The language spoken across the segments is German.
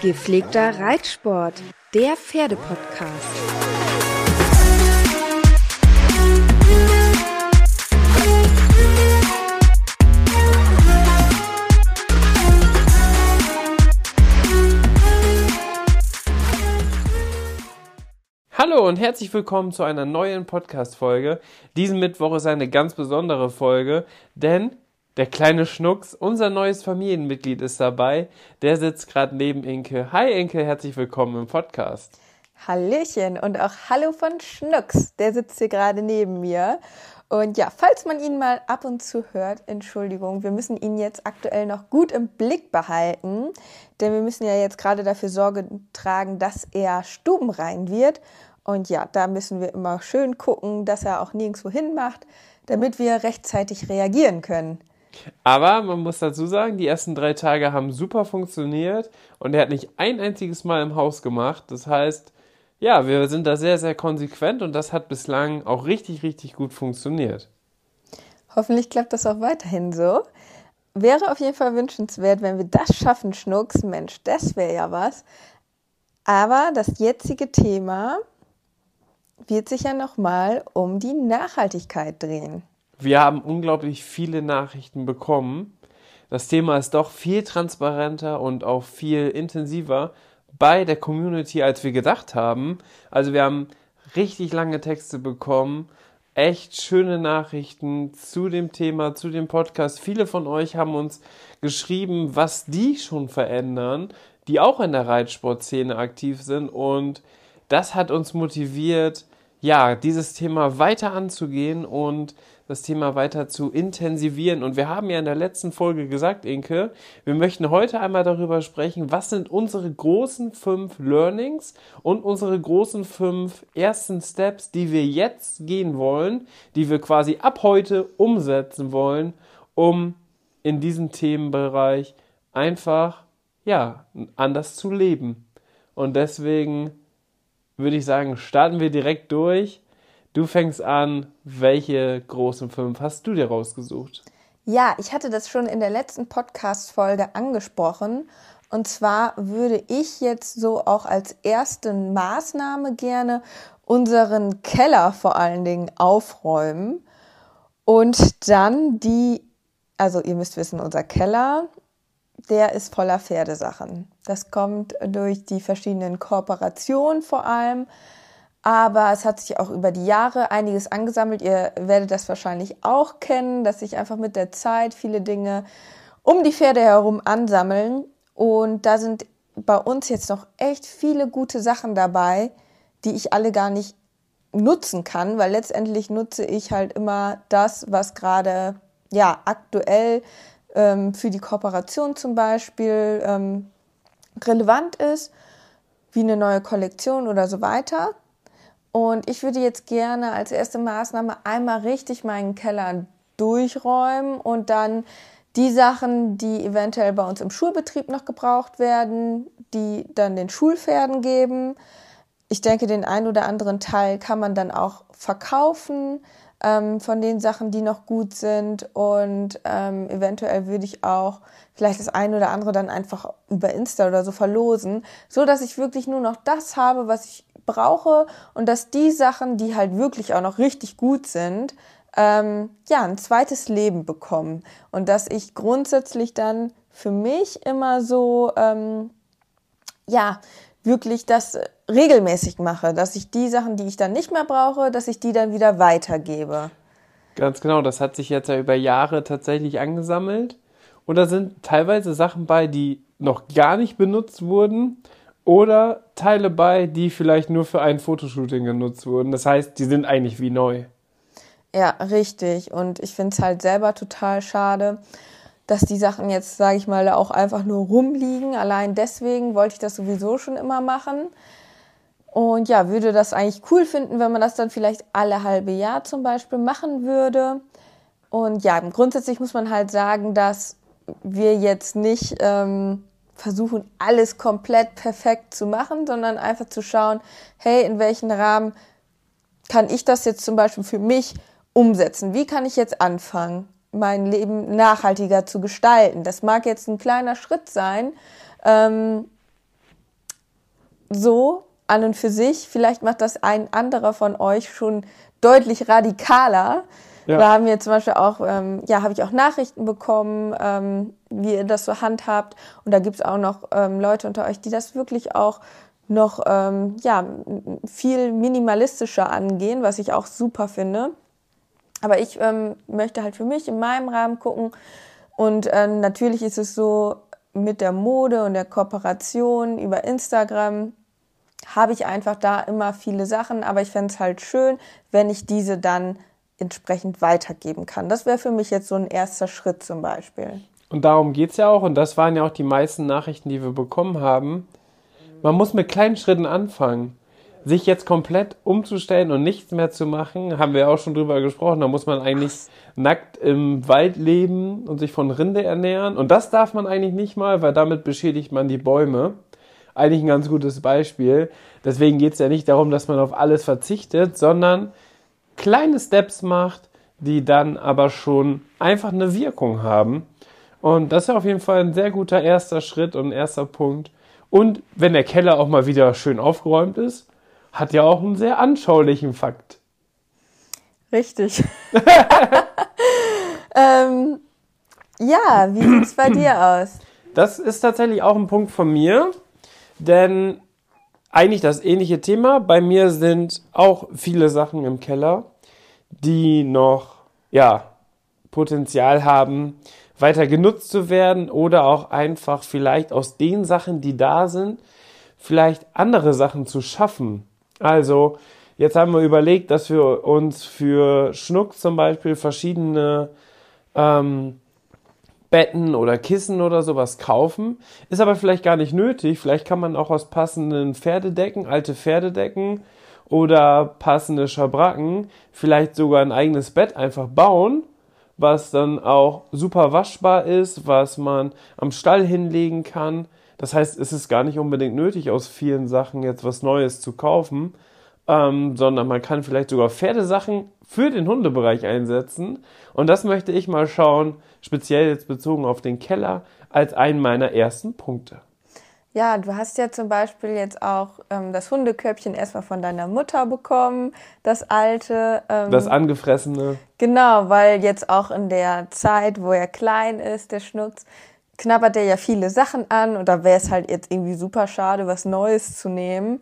Gepflegter Reitsport, der Pferdepodcast. Hallo und herzlich willkommen zu einer neuen Podcast-Folge. Diesen Mittwoch ist eine ganz besondere Folge, denn der kleine Schnucks, unser neues Familienmitglied, ist dabei. Der sitzt gerade neben Inke. Hi Inke, herzlich willkommen im Podcast. Hallöchen und auch Hallo von Schnucks. Der sitzt hier gerade neben mir. Und ja, falls man ihn mal ab und zu hört, Entschuldigung, wir müssen ihn jetzt aktuell noch gut im Blick behalten, denn wir müssen ja jetzt gerade dafür Sorge tragen, dass er stubenrein wird. Und ja, da müssen wir immer schön gucken, dass er auch nirgendwo hin macht, damit wir rechtzeitig reagieren können. Aber man muss dazu sagen, die ersten drei Tage haben super funktioniert und er hat nicht ein einziges Mal im Haus gemacht. Das heißt, ja, wir sind da sehr, sehr konsequent und das hat bislang auch richtig, richtig gut funktioniert. Hoffentlich klappt das auch weiterhin so. Wäre auf jeden Fall wünschenswert, wenn wir das schaffen, Schnucks. Mensch, das wäre ja was. Aber das jetzige Thema wird sich ja nochmal um die Nachhaltigkeit drehen. Wir haben unglaublich viele Nachrichten bekommen. Das Thema ist doch viel transparenter und auch viel intensiver bei der Community, als wir gedacht haben. Also wir haben richtig lange Texte bekommen, echt schöne Nachrichten zu dem Thema, zu dem Podcast. Viele von euch haben uns geschrieben, was die schon verändern, die auch in der Reitsportszene aktiv sind und das hat uns motiviert, ja, dieses Thema weiter anzugehen und das Thema weiter zu intensivieren. Und wir haben ja in der letzten Folge gesagt, Inke, wir möchten heute einmal darüber sprechen, was sind unsere großen fünf Learnings und unsere großen fünf ersten Steps, die wir jetzt gehen wollen, die wir quasi ab heute umsetzen wollen, um in diesem Themenbereich einfach, ja, anders zu leben. Und deswegen würde ich sagen, starten wir direkt durch. Du fängst an. Welche großen fünf hast du dir rausgesucht? Ja, ich hatte das schon in der letzten Podcast-Folge angesprochen. Und zwar würde ich jetzt so auch als erste Maßnahme gerne unseren Keller vor allen Dingen aufräumen und dann die, also ihr müsst wissen, unser Keller, der ist voller Pferdesachen. Das kommt durch die verschiedenen Kooperationen vor allem. Aber es hat sich auch über die Jahre einiges angesammelt. Ihr werdet das wahrscheinlich auch kennen, dass sich einfach mit der Zeit viele Dinge um die Pferde herum ansammeln. Und da sind bei uns jetzt noch echt viele gute Sachen dabei, die ich alle gar nicht nutzen kann, weil letztendlich nutze ich halt immer das, was gerade ja aktuell ähm, für die Kooperation zum Beispiel ähm, relevant ist, wie eine neue Kollektion oder so weiter. Und ich würde jetzt gerne als erste Maßnahme einmal richtig meinen Keller durchräumen und dann die Sachen, die eventuell bei uns im Schulbetrieb noch gebraucht werden, die dann den Schulpferden geben. Ich denke, den einen oder anderen Teil kann man dann auch verkaufen ähm, von den Sachen, die noch gut sind. Und ähm, eventuell würde ich auch vielleicht das eine oder andere dann einfach über Insta oder so verlosen, so dass ich wirklich nur noch das habe, was ich brauche und dass die Sachen, die halt wirklich auch noch richtig gut sind, ähm, ja, ein zweites Leben bekommen. Und dass ich grundsätzlich dann für mich immer so, ähm, ja, wirklich das regelmäßig mache, dass ich die Sachen, die ich dann nicht mehr brauche, dass ich die dann wieder weitergebe. Ganz genau, das hat sich jetzt ja über Jahre tatsächlich angesammelt. Und da sind teilweise Sachen bei, die noch gar nicht benutzt wurden oder Teile bei, die vielleicht nur für ein Fotoshooting genutzt wurden. Das heißt, die sind eigentlich wie neu. Ja, richtig. Und ich finde es halt selber total schade, dass die Sachen jetzt, sage ich mal, auch einfach nur rumliegen. Allein deswegen wollte ich das sowieso schon immer machen. Und ja, würde das eigentlich cool finden, wenn man das dann vielleicht alle halbe Jahr zum Beispiel machen würde. Und ja, grundsätzlich muss man halt sagen, dass wir jetzt nicht ähm, versuchen, alles komplett perfekt zu machen, sondern einfach zu schauen, hey, in welchen Rahmen kann ich das jetzt zum Beispiel für mich umsetzen? Wie kann ich jetzt anfangen, mein Leben nachhaltiger zu gestalten? Das mag jetzt ein kleiner Schritt sein. Ähm, so an und für sich. Vielleicht macht das ein anderer von euch schon deutlich radikaler. Ja. Da haben wir zum Beispiel auch, ähm, ja, habe ich auch Nachrichten bekommen, ähm, wie ihr das so handhabt. Und da gibt es auch noch ähm, Leute unter euch, die das wirklich auch noch ähm, ja, viel minimalistischer angehen, was ich auch super finde. Aber ich ähm, möchte halt für mich in meinem Rahmen gucken. Und ähm, natürlich ist es so, mit der Mode und der Kooperation über Instagram habe ich einfach da immer viele Sachen, aber ich fände es halt schön, wenn ich diese dann entsprechend weitergeben kann. Das wäre für mich jetzt so ein erster Schritt zum Beispiel. Und darum geht es ja auch, und das waren ja auch die meisten Nachrichten, die wir bekommen haben. Man muss mit kleinen Schritten anfangen. Sich jetzt komplett umzustellen und nichts mehr zu machen, haben wir auch schon drüber gesprochen. Da muss man eigentlich nackt im Wald leben und sich von Rinde ernähren. Und das darf man eigentlich nicht mal, weil damit beschädigt man die Bäume. Eigentlich ein ganz gutes Beispiel. Deswegen geht es ja nicht darum, dass man auf alles verzichtet, sondern kleine Steps macht, die dann aber schon einfach eine Wirkung haben. Und das ist auf jeden Fall ein sehr guter erster Schritt und erster Punkt. Und wenn der Keller auch mal wieder schön aufgeräumt ist, hat ja auch einen sehr anschaulichen Fakt. Richtig. ähm, ja, wie sieht es bei dir aus? Das ist tatsächlich auch ein Punkt von mir, denn eigentlich das ähnliche Thema. Bei mir sind auch viele Sachen im Keller, die noch, ja, Potenzial haben, weiter genutzt zu werden oder auch einfach vielleicht aus den Sachen, die da sind, vielleicht andere Sachen zu schaffen. Also, jetzt haben wir überlegt, dass wir uns für Schnuck zum Beispiel verschiedene ähm, Betten oder Kissen oder sowas kaufen. Ist aber vielleicht gar nicht nötig. Vielleicht kann man auch aus passenden Pferdedecken, alte Pferdedecken oder passende Schabracken vielleicht sogar ein eigenes Bett einfach bauen was dann auch super waschbar ist, was man am Stall hinlegen kann. Das heißt, es ist gar nicht unbedingt nötig, aus vielen Sachen jetzt was Neues zu kaufen, ähm, sondern man kann vielleicht sogar Pferdesachen für den Hundebereich einsetzen. Und das möchte ich mal schauen, speziell jetzt bezogen auf den Keller, als einen meiner ersten Punkte. Ja, du hast ja zum Beispiel jetzt auch ähm, das Hundekörbchen erstmal von deiner Mutter bekommen, das alte. Ähm, das angefressene. Genau, weil jetzt auch in der Zeit, wo er klein ist, der Schnutz, knabbert er ja viele Sachen an und da wäre es halt jetzt irgendwie super schade, was Neues zu nehmen.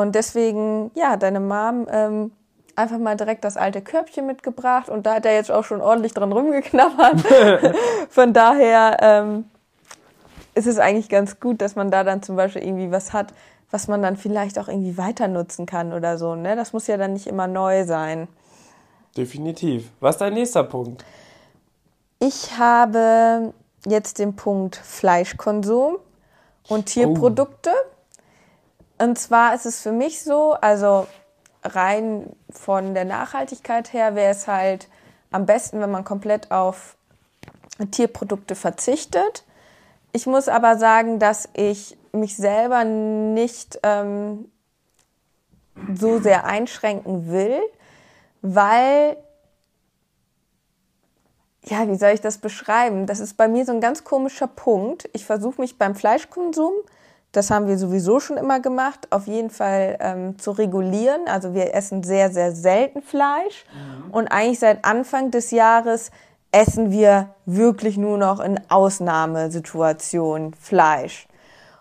Und deswegen, ja, deine Mom ähm, einfach mal direkt das alte Körbchen mitgebracht und da hat er jetzt auch schon ordentlich dran rumgeknabbert. Von daher ähm, ist es eigentlich ganz gut, dass man da dann zum Beispiel irgendwie was hat, was man dann vielleicht auch irgendwie weiter nutzen kann oder so. Ne? Das muss ja dann nicht immer neu sein. Definitiv. Was ist dein nächster Punkt? Ich habe jetzt den Punkt Fleischkonsum und Tierprodukte. Oh. Und zwar ist es für mich so, also rein von der Nachhaltigkeit her wäre es halt am besten, wenn man komplett auf Tierprodukte verzichtet. Ich muss aber sagen, dass ich mich selber nicht ähm, so sehr einschränken will, weil, ja, wie soll ich das beschreiben? Das ist bei mir so ein ganz komischer Punkt. Ich versuche mich beim Fleischkonsum, das haben wir sowieso schon immer gemacht, auf jeden Fall ähm, zu regulieren. Also wir essen sehr, sehr selten Fleisch. Mhm. Und eigentlich seit Anfang des Jahres essen wir wirklich nur noch in Ausnahmesituationen Fleisch.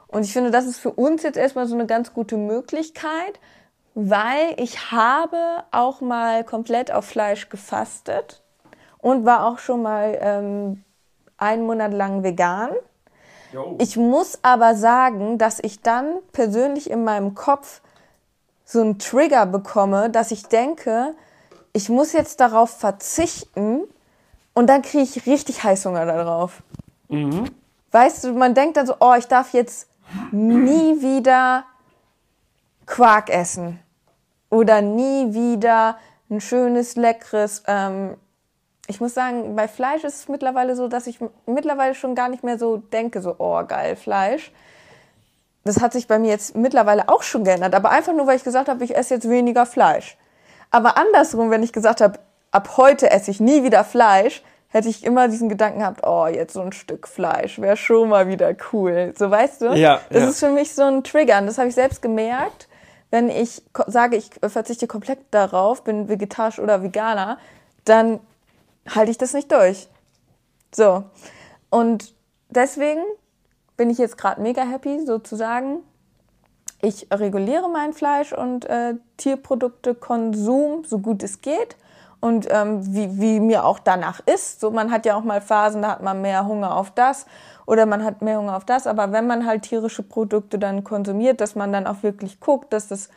Und ich finde, das ist für uns jetzt erstmal so eine ganz gute Möglichkeit, weil ich habe auch mal komplett auf Fleisch gefastet und war auch schon mal ähm, einen Monat lang vegan. Ich muss aber sagen, dass ich dann persönlich in meinem Kopf so einen Trigger bekomme, dass ich denke, ich muss jetzt darauf verzichten und dann kriege ich richtig Heißhunger darauf. Mhm. Weißt du, man denkt dann so, oh, ich darf jetzt nie wieder Quark essen oder nie wieder ein schönes, leckeres. Ähm, ich muss sagen, bei Fleisch ist es mittlerweile so, dass ich mittlerweile schon gar nicht mehr so denke, so, oh, geil, Fleisch. Das hat sich bei mir jetzt mittlerweile auch schon geändert, aber einfach nur, weil ich gesagt habe, ich esse jetzt weniger Fleisch. Aber andersrum, wenn ich gesagt habe, ab heute esse ich nie wieder Fleisch, hätte ich immer diesen Gedanken gehabt, oh, jetzt so ein Stück Fleisch wäre schon mal wieder cool. So weißt du? Ja, Das ja. ist für mich so ein Trigger. Und das habe ich selbst gemerkt, wenn ich sage, ich verzichte komplett darauf, bin vegetarisch oder Veganer, dann halte ich das nicht durch. So. Und deswegen bin ich jetzt gerade mega happy, sozusagen. Ich reguliere mein Fleisch und äh, Tierproduktekonsum, so gut es geht. Und ähm, wie, wie mir auch danach ist. So, man hat ja auch mal Phasen, da hat man mehr Hunger auf das oder man hat mehr Hunger auf das. Aber wenn man halt tierische Produkte dann konsumiert, dass man dann auch wirklich guckt, dass das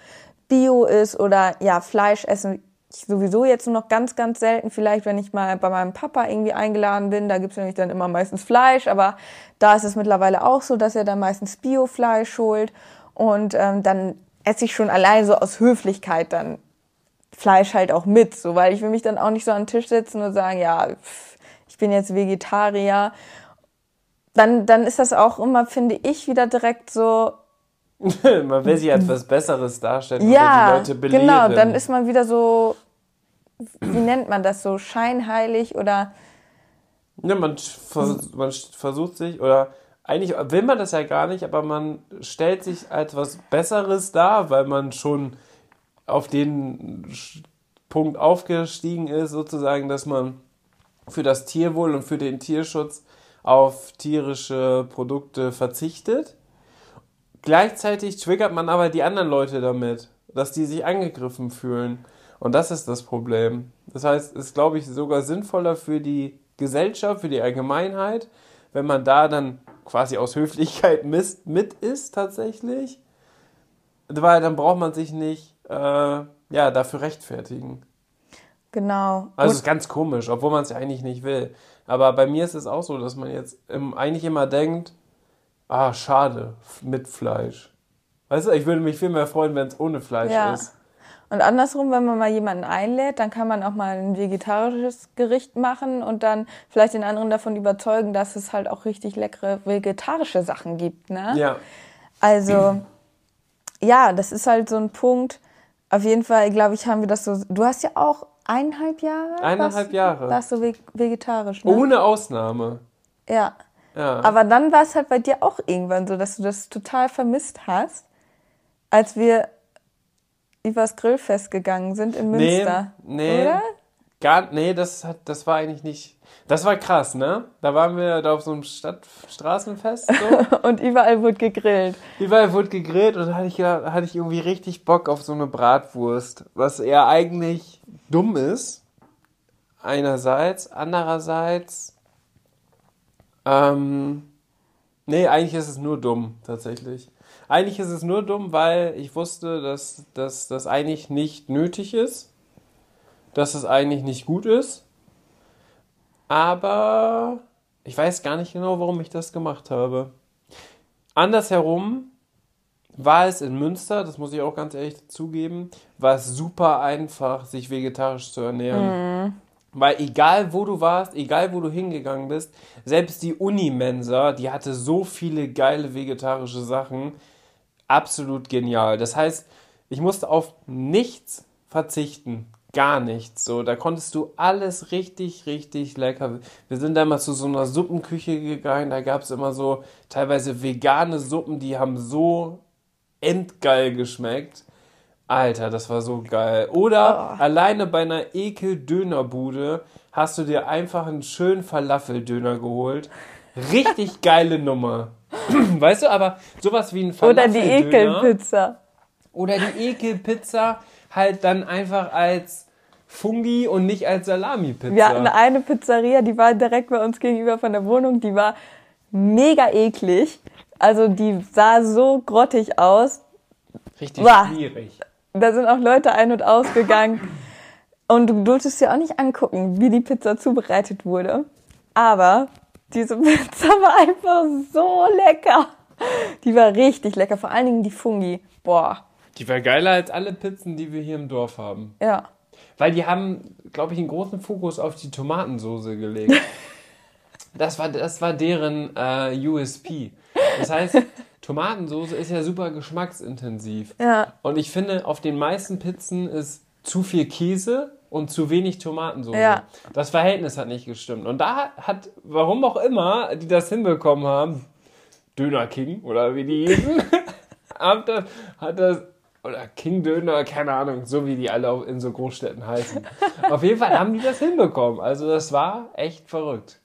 Bio ist oder ja, Fleisch essen sowieso jetzt nur noch ganz, ganz selten. Vielleicht, wenn ich mal bei meinem Papa irgendwie eingeladen bin, da gibt's nämlich dann immer meistens Fleisch, aber da ist es mittlerweile auch so, dass er dann meistens Biofleisch holt und ähm, dann esse ich schon allein so aus Höflichkeit dann Fleisch halt auch mit, so, weil ich will mich dann auch nicht so an den Tisch setzen und sagen, ja, pff, ich bin jetzt Vegetarier. Dann, dann ist das auch immer, finde ich, wieder direkt so, Man will sich als was Besseres darstellen ja, die Leute belehren. genau, dann ist man wieder so, wie nennt man das so, scheinheilig oder Ja, man, vers man versucht sich, oder eigentlich will man das ja gar nicht, aber man stellt sich als was Besseres dar, weil man schon auf den Punkt aufgestiegen ist, sozusagen, dass man für das Tierwohl und für den Tierschutz auf tierische Produkte verzichtet. Gleichzeitig triggert man aber die anderen Leute damit, dass die sich angegriffen fühlen. Und das ist das Problem. Das heißt, es ist, glaube ich, sogar sinnvoller für die Gesellschaft, für die Allgemeinheit, wenn man da dann quasi aus Höflichkeit mit, mit ist tatsächlich. Weil dann braucht man sich nicht äh, ja, dafür rechtfertigen. genau. Also es ist ganz komisch, obwohl man es ja eigentlich nicht will. Aber bei mir ist es auch so, dass man jetzt ähm, eigentlich immer denkt, ah, schade, mit Fleisch. Weißt du, ich würde mich viel mehr freuen, wenn es ohne Fleisch Ja. ist. Und andersrum, wenn man mal jemanden einlädt, dann kann man auch mal ein vegetarisches Gericht machen und dann vielleicht den anderen davon überzeugen, dass es halt auch richtig leckere vegetarische Sachen gibt. Ne? Ja. Also, ja, das ist halt so ein Punkt. Auf jeden Fall, glaube ich, haben wir das so. Du hast ja auch eineinhalb Jahre? Eineinhalb warst- Jahre. Warst du ve- vegetarisch, ne? Ohne Ausnahme. Ja. Ja. Aber dann war es halt bei dir auch irgendwann so, dass du das total vermisst hast, als wir übers Grillfest gegangen sind in Münster. Nee, nee. Oder? Gar, nee, das, hat, das war eigentlich nicht. Das war krass, ne? Da waren wir da auf so einem Stadt Straßenfest. So. Und überall wurde gegrillt. Überall wurde gegrillt und da hatte ich, hatte ich irgendwie richtig Bock auf so eine Bratwurst. Was eher eigentlich dumm ist. Einerseits. Andererseits. Ähm, nee, eigentlich ist es nur dumm, tatsächlich. Eigentlich ist es nur dumm, weil ich wusste, dass, dass das eigentlich nicht nötig ist. Dass es eigentlich nicht gut ist. Aber ich weiß gar nicht genau, warum ich das gemacht habe. Andersherum war es in Münster, das muss ich auch ganz ehrlich zugeben, war es super einfach, sich vegetarisch zu ernähren. Weil egal wo du warst, egal wo du hingegangen bist, selbst die Unimensa, die hatte so viele geile vegetarische Sachen, absolut genial. Das heißt, ich musste auf nichts verzichten. Gar nichts. So, da konntest du alles richtig, richtig lecker. Wir sind da mal zu so einer Suppenküche gegangen. Da gab es immer so teilweise vegane Suppen, die haben so endgeil geschmeckt. Alter, das war so geil. Oder alleine bei einer Ekel-Dönerbude hast du dir einfach einen schönen Falafeldöner geholt. Richtig geile Nummer. Weißt du, aber sowas wie ein Oder die Ekelpizza. oder die Ekelpizza halt dann einfach als Fungi und nicht als Salami-Pizza. Wir hatten eine Pizzeria, die war direkt bei uns gegenüber von der Wohnung, die war mega eklig. Also die sah so grottig aus. Richtig Uah. schwierig. Da sind auch Leute ein- und ausgegangen. Und du durftest dir auch nicht angucken, wie die Pizza zubereitet wurde. Aber diese Pizza war einfach so lecker. Die war richtig lecker, vor allen Dingen die Fungi. Boah. Die war geiler als alle Pizzen, die wir hier im Dorf haben. Ja. Weil die haben, glaube ich, einen großen Fokus auf die Tomatensoße gelegt. das, war, das war deren äh, USP. Das heißt, Tomatensoße ist ja super geschmacksintensiv. Ja. Und ich finde, auf den meisten Pizzen ist zu viel Käse und zu wenig Tomatensoße. Ja. Das Verhältnis hat nicht gestimmt. Und da hat, warum auch immer, die das hinbekommen haben, Döner King oder wie die hießen, hat das, hat das oder King Döner, keine Ahnung, so wie die alle in so Großstädten heißen. Auf jeden Fall haben die das hinbekommen. Also das war echt verrückt.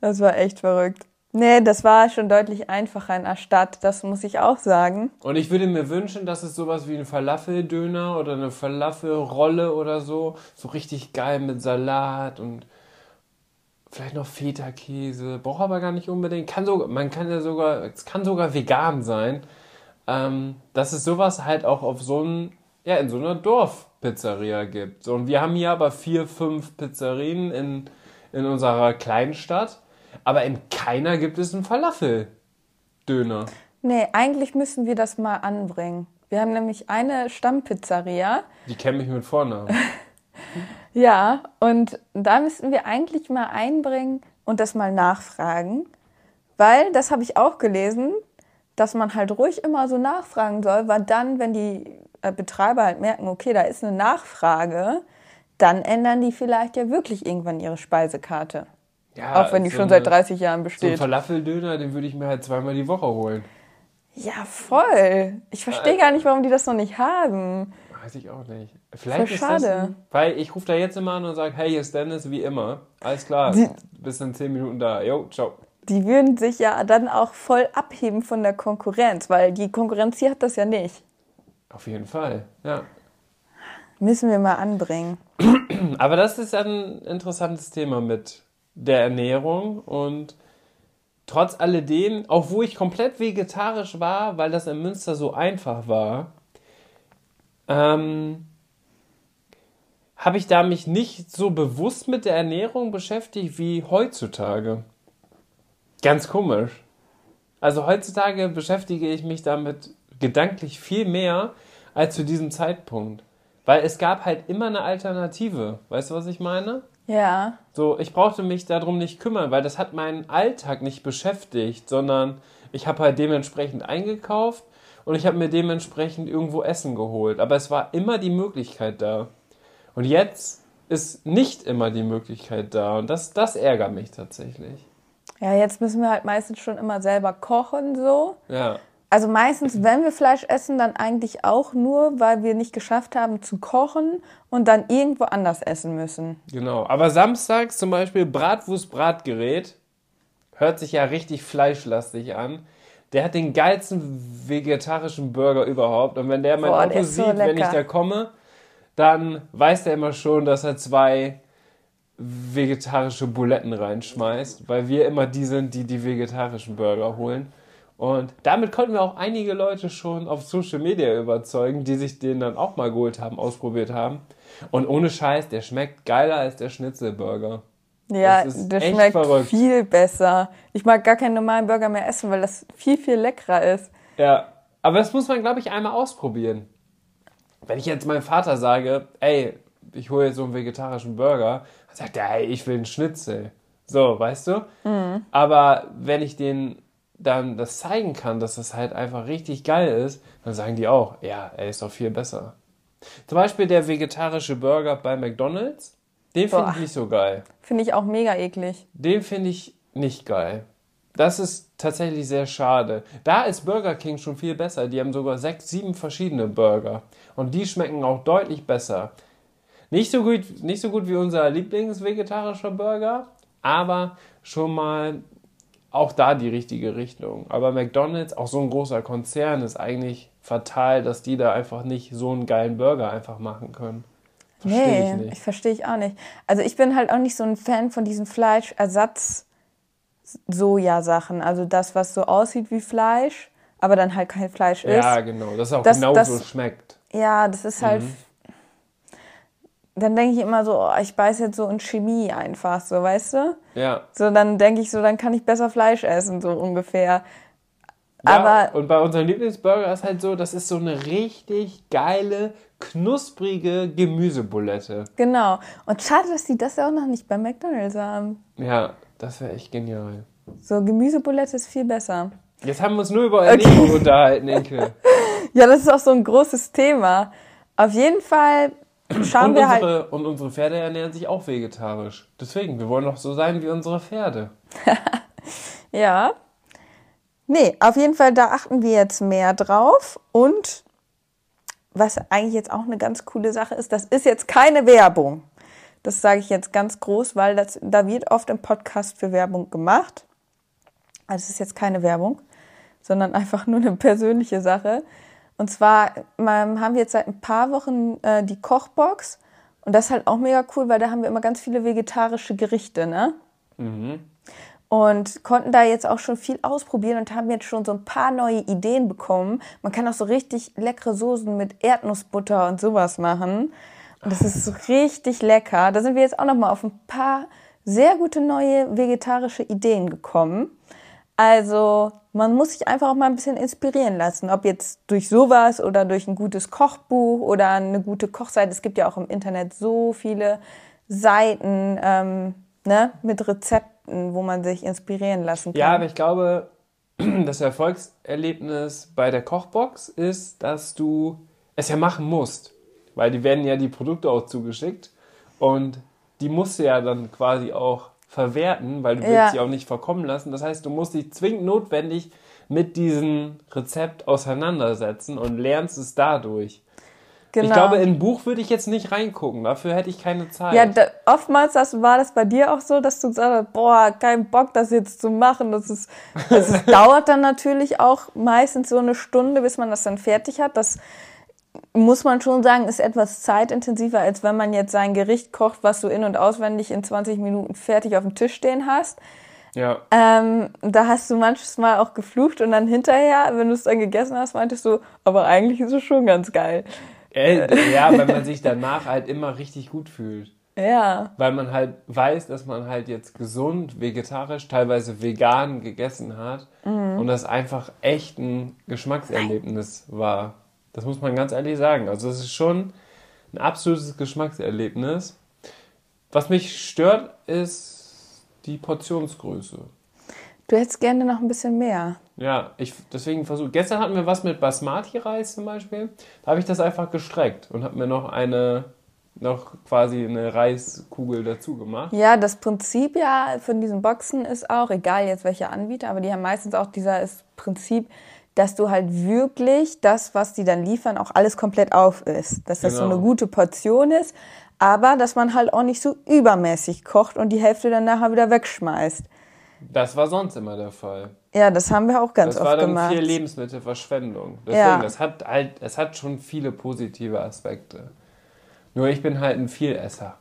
Das war echt verrückt. Nee, das war schon deutlich einfacher in der Stadt, das muss ich auch sagen. Und ich würde mir wünschen, dass es sowas wie ein Falafeldöner oder eine Falafelrolle oder so, so richtig geil mit Salat und vielleicht noch Feta-Käse, braucht aber gar nicht unbedingt. Kann sogar, man kann ja sogar, es kann sogar vegan sein. Ähm, dass es sowas halt auch auf so ein, ja, in so einer Dorfpizzeria gibt. Und wir haben hier aber vier, fünf Pizzerien in, in unserer kleinen Stadt, aber in keiner gibt es einen Falafeldöner. Nee, eigentlich müssen wir das mal anbringen. Wir haben nämlich eine Stammpizzeria. Die kennen mich mit Vornamen. Ja, und da müssten wir eigentlich mal einbringen und das mal nachfragen. Weil, das habe ich auch gelesen, dass man halt ruhig immer so nachfragen soll, weil dann, wenn die äh, Betreiber halt merken, okay, da ist eine Nachfrage, dann ändern die vielleicht ja wirklich irgendwann ihre Speisekarte. Ja, auch wenn die so schon seit 30 Jahren So ein besteht. Falafeldöner, den würde ich mir halt zweimal die Woche holen. ja, voll. Ich verstehe gar nicht, warum die das noch nicht haben. Weiß ich auch nicht. Vielleicht Voll ist das. schade. Ein, weil ich rufe da jetzt immer an und sage, hey, hier ist Dennis, wie immer. Alles klar, Die- bis in 10 Minuten da. Jo, ciao. Die würden sich ja dann auch voll abheben von der Konkurrenz, weil die Konkurrenz hier hat das ja nicht. Auf jeden Fall, ja. Müssen wir mal anbringen. Aber das ist ein interessantes Thema mit der Ernährung und trotz alledem, auch wo ich komplett vegetarisch war, weil das in Münster so einfach war, ähm, habe ich da mich nicht so bewusst mit der Ernährung beschäftigt wie heutzutage. Ganz komisch. Also heutzutage beschäftige ich mich damit gedanklich viel mehr als zu diesem Zeitpunkt. Weil es gab halt immer eine Alternative. Weißt du, was ich meine? Ja, So, ich brauchte mich darum nicht kümmern, weil das hat meinen Alltag nicht beschäftigt, sondern ich habe halt dementsprechend eingekauft und ich habe mir dementsprechend irgendwo Essen geholt. Aber es war immer die Möglichkeit da. Und jetzt ist nicht immer die Möglichkeit da. Und das, das ärgert mich tatsächlich. ja, jetzt müssen wir halt meistens schon immer selber kochen so. Ja. Also meistens, wenn wir Fleisch essen, dann eigentlich auch nur, weil wir nicht geschafft haben zu kochen und dann irgendwo anders essen müssen. Genau, aber samstags zum Beispiel Bratwurst-Bratgerät hört sich ja richtig fleischlastig an. Der hat den geilsten vegetarischen Burger überhaupt. Und wenn der mein Boah, der Auto so sieht, wenn ich da komme, dann weiß der immer schon, dass er zwei vegetarische Buletten reinschmeißt, weil wir immer die sind, die die vegetarischen Burger holen. Und damit konnten wir auch einige Leute schon auf Social Media überzeugen, die sich den dann auch mal geholt haben, ausprobiert haben. Und ohne Scheiß, der schmeckt geiler als der Schnitzelburger. Ja, der schmeckt verrückt. viel besser. Ich mag gar keinen normalen Burger mehr essen, weil das viel, viel leckerer ist. Ja, aber das muss man, glaube ich, einmal ausprobieren. Wenn ich jetzt meinem Vater sage, ey, ich hole jetzt so einen vegetarischen Burger, dann sagt er, ey, ich will einen Schnitzel. So, weißt du? Aber wenn ich denen dann das zeigen kann, dass das halt einfach richtig geil ist, dann sagen die auch, ja, er ist doch viel besser. Zum Beispiel der vegetarische Burger bei McDonalds, den finde ich nicht so geil. Finde ich auch mega eklig. Den finde ich nicht geil. Das ist tatsächlich sehr schade. Da ist Burger King schon viel besser. Die haben sogar sechs, sieben verschiedene Burger. Und die schmecken auch deutlich besser. Nicht so gut, nicht so gut wie unser Lieblingsvegetarischer Burger, aber schon mal auch da die richtige Richtung. Aber McDonald's, auch so ein großer Konzern, ist eigentlich fatal, dass die da einfach nicht so einen geilen Burger einfach machen können. Verstehe nee, ich nicht. ich verstehe ich auch nicht. Also ich bin halt auch nicht so ein Fan von diesen Fleischersatz-Soja-Sachen. Also das, was so aussieht wie Fleisch, aber dann halt kein Fleisch ist. Ja, genau. Das auch Das- genauso das- schmeckt. Ja, das ist halt. Mhm. Dann denke ich immer so, oh, ich beiß jetzt so in Chemie einfach, so, weißt du? Ja. So, dann denke ich so, dann kann ich besser Fleisch essen, so ungefähr. Ja, Aber und bei unserem Lieblingsburger ist halt so, das ist so eine richtig geile, knusprige Gemüsebulette. genau. Und schade, dass die das ja auch noch nicht bei McDonalds haben. Ja, das wäre echt genial. So, Gemüsebulette ist viel besser. Jetzt haben wir uns nur über Ernährung unterhalten, Enkel. Ja, das ist auch so ein großes Thema. Auf jeden Fall schauen Und wir halt. unsere, und unsere Pferde ernähren sich auch vegetarisch. Deswegen, wir wollen doch so sein wie unsere Pferde. Ja. Nee, auf jeden Fall, da achten wir jetzt mehr drauf. Und was eigentlich jetzt auch eine ganz coole Sache ist, das ist jetzt keine Werbung. Das sage ich jetzt ganz groß, weil das, da wird oft im Podcast für Werbung gemacht. Also es ist jetzt keine Werbung, sondern einfach nur eine persönliche Sache. Und zwar haben wir jetzt seit ein paar Wochen äh, die Kochbox. Und das ist halt auch mega cool, weil da haben wir immer ganz viele vegetarische Gerichte, ne? und konnten da jetzt auch schon viel ausprobieren und haben jetzt schon so ein paar neue Ideen bekommen. Man kann auch so richtig leckere Soßen mit Erdnussbutter und sowas machen. Und das ist so richtig lecker. Da sind wir jetzt auch noch mal auf ein paar sehr gute neue vegetarische Ideen gekommen. Also man muss sich einfach auch mal ein bisschen inspirieren lassen, ob jetzt durch sowas oder durch ein gutes Kochbuch oder eine gute Kochseite. Es gibt ja auch im Internet so viele Seiten ähm, ne, mit Rezepten, wo man sich inspirieren lassen kann. Ja, aber ich glaube, das Erfolgserlebnis bei der Kochbox ist, dass du es ja machen musst. Weil die werden ja die Produkte auch zugeschickt und die musst du ja dann quasi auch verwerten, weil du willst Ja. sie auch nicht verkommen lassen. Das heißt, du musst dich zwingend notwendig mit diesem Rezept auseinandersetzen und lernst es dadurch. genau. Ich glaube, in ein Buch würde ich jetzt nicht reingucken, dafür hätte ich keine Zeit. Ja, da, oftmals das, war das bei dir auch so, dass du gesagt hast, boah, kein Bock, das jetzt zu machen. Das, ist, das ist, dauert dann natürlich auch meistens so eine Stunde, bis man das dann fertig hat. Das muss man schon sagen, ist etwas zeitintensiver, als wenn man jetzt sein Gericht kocht, was du in- und auswendig in 20 Minuten fertig auf dem Tisch stehen hast. ja. Ähm, da hast du manches Mal auch geflucht und dann hinterher, wenn du es dann gegessen hast, meintest du, aber eigentlich ist es schon ganz geil. Äh, ja, weil man sich danach halt immer richtig gut fühlt. Ja, Weil man halt weiß, dass man halt jetzt gesund, vegetarisch, teilweise vegan gegessen hat Mhm. und das einfach echt ein Geschmackserlebnis war. Das muss man ganz ehrlich sagen. Also es ist schon ein absolutes Geschmackserlebnis. Was mich stört, ist die Portionsgröße. du hättest gerne noch ein bisschen mehr. Ja, ich deswegen versuche. Gestern hatten wir was mit Basmati-Reis zum Beispiel. Da habe ich das einfach gestreckt und habe mir noch eine, noch quasi eine Reiskugel dazu gemacht. Ja, das Prinzip ja von diesen Boxen ist auch, egal jetzt welcher Anbieter, aber die haben meistens auch dieses Prinzip, dass du halt wirklich das, was die dann liefern, auch alles komplett auf ist. Dass das so Genau. eine gute Portion ist, aber dass man halt auch nicht so übermäßig kocht und die Hälfte dann nachher wieder wegschmeißt. Das war sonst immer der Fall. Ja, das haben wir auch ganz Das oft war dann gemacht. viel Lebensmittelverschwendung. Deswegen, Ja. das hat halt, es hat schon viele positive Aspekte. Nur ich bin halt ein Vielesser.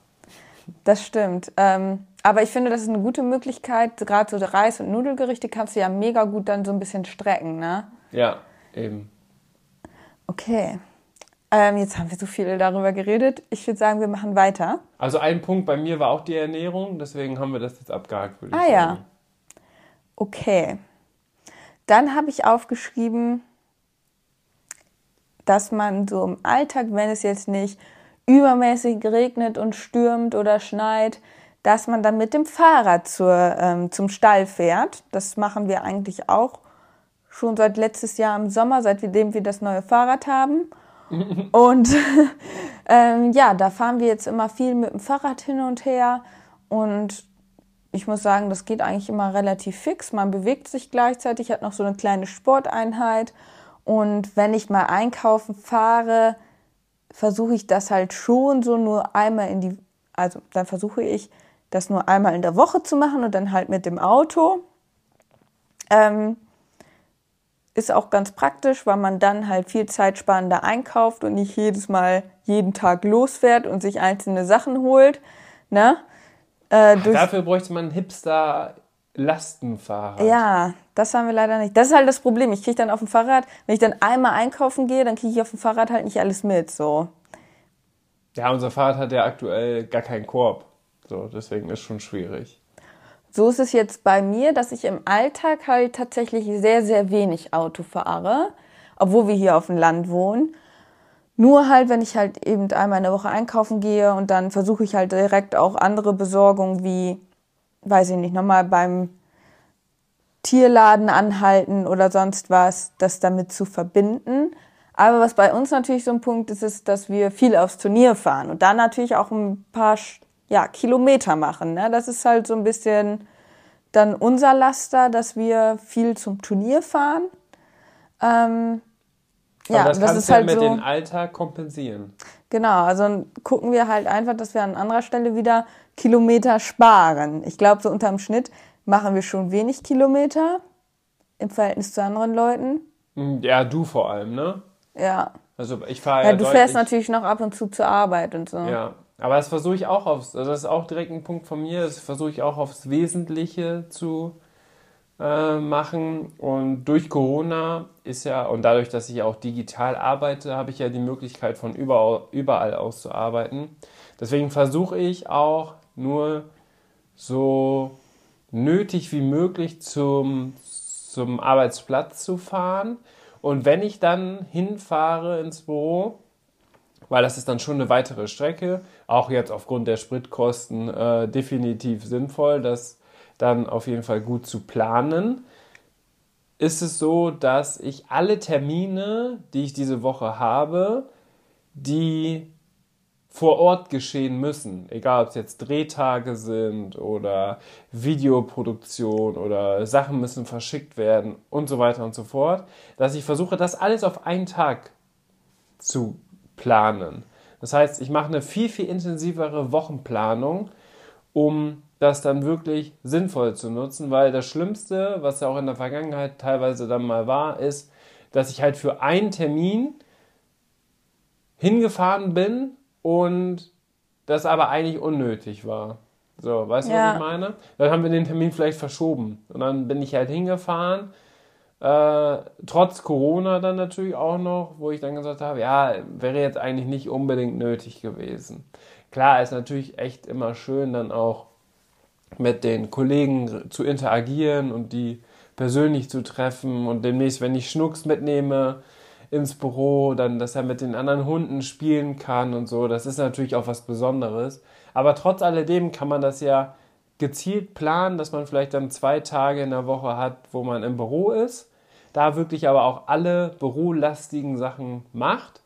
Das stimmt. Ähm, aber ich finde, das ist eine gute Möglichkeit. Gerade so Reis- und Nudelgerichte kannst du ja mega gut dann so ein bisschen strecken, ne? Ja, eben. Okay. Ähm, jetzt haben wir so viel darüber geredet. Ich würde sagen, wir machen weiter. Also ein Punkt bei mir war auch die Ernährung, deswegen haben wir das jetzt abgehakt, würde ich Ah, sagen. ja. Okay. Dann habe ich aufgeschrieben, dass man so im Alltag, wenn es jetzt nicht übermäßig regnet und stürmt oder schneit, dass man dann mit dem Fahrrad zur, ähm, zum Stall fährt. Das machen wir eigentlich auch schon seit letztes Jahr im Sommer, seitdem wir das neue Fahrrad haben. Und ähm, ja, da fahren wir jetzt immer viel mit dem Fahrrad hin und her. Und ich muss sagen, das geht eigentlich immer relativ fix. Man bewegt sich gleichzeitig, hat noch so eine kleine Sporteinheit. Und wenn ich mal einkaufen fahre, versuche ich das halt schon so nur einmal in die, also dann versuche ich das nur einmal in der Woche zu machen und dann halt mit dem Auto. Ähm, ist auch ganz praktisch, weil man dann halt viel zeitsparender einkauft und nicht jedes Mal jeden Tag losfährt und sich einzelne Sachen holt. Ne? Äh, durch, Dafür bräuchte man ein Hipster-Lastenfahrrad. ja, das haben wir leider nicht. Das ist halt das Problem. Ich kriege dann auf dem Fahrrad, wenn ich dann einmal einkaufen gehe, dann kriege ich auf dem Fahrrad halt nicht alles mit. So. Ja, unser Fahrrad hat ja aktuell gar keinen Korb. So, deswegen ist schon schwierig. So ist es jetzt bei mir, dass ich im Alltag halt tatsächlich sehr, sehr wenig Auto fahre, obwohl wir hier auf dem Land wohnen. Nur halt, wenn ich halt eben einmal in der Woche einkaufen gehe und dann versuche ich halt direkt auch andere Besorgungen wie, weiß ich nicht, nochmal beim Tierladen anhalten oder sonst was, das damit zu verbinden. Aber was bei uns natürlich so ein Punkt ist, ist, dass wir viel aufs Turnier fahren und da natürlich auch ein paar ja, Kilometer machen. Ne? Das ist halt so ein bisschen dann unser Laster, dass wir viel zum Turnier fahren. Ähm, ja, das, das ist ja halt mit so, dem Alltag kompensieren. Genau, also gucken wir halt einfach, dass wir an anderer Stelle wieder Kilometer sparen. Ich glaube, so unterm Schnitt machen wir schon wenig Kilometer im Verhältnis zu anderen Leuten. Hm, ja, du vor allem, ne? Ja. Also ich fahre ja. Ja, du fährst natürlich noch ab und zu zur Arbeit und so. Ja, aber das versuche ich auch aufs, also das ist auch direkt ein Punkt von mir, das versuche ich auch aufs Wesentliche zu äh, machen. Und durch Corona ist ja, und dadurch, dass ich auch digital arbeite, habe ich ja die Möglichkeit, von überall, überall aus zu arbeiten. Deswegen versuche ich auch nur so nötig wie möglich zum, zum Arbeitsplatz zu fahren. Und wenn ich dann hinfahre ins Büro, weil das ist dann schon eine weitere Strecke, auch jetzt aufgrund der Spritkosten äh, definitiv sinnvoll, das dann auf jeden Fall gut zu planen. Ist es so, dass ich alle Termine, die ich diese Woche habe, die vor Ort geschehen müssen, egal ob es jetzt Drehtage sind oder Videoproduktion oder Sachen müssen verschickt werden und so weiter und so fort, dass ich versuche, das alles auf einen Tag zu planen. Das heißt, ich mache eine viel, viel intensivere Wochenplanung, um das dann wirklich sinnvoll zu nutzen, weil das Schlimmste, was ja auch in der Vergangenheit teilweise dann mal war, ist, dass ich halt für einen Termin hingefahren bin und das aber eigentlich unnötig war. So, weißt du, ja. was ich meine? Dann haben wir den Termin vielleicht verschoben. Und dann bin ich halt hingefahren, äh, trotz Corona dann natürlich auch noch, wo ich dann gesagt habe, ja, wäre jetzt eigentlich nicht unbedingt nötig gewesen. Klar, ist natürlich echt immer schön, dann auch mit den Kollegen zu interagieren und die persönlich zu treffen und demnächst, wenn ich Schnucks mitnehme, ins Büro, dann, dass er mit den anderen Hunden spielen kann und so. Das ist natürlich auch was Besonderes. Aber trotz alledem kann man das ja gezielt planen, dass man vielleicht dann zwei Tage in der Woche hat, wo man im Büro ist, da wirklich aber auch alle bürolastigen Sachen macht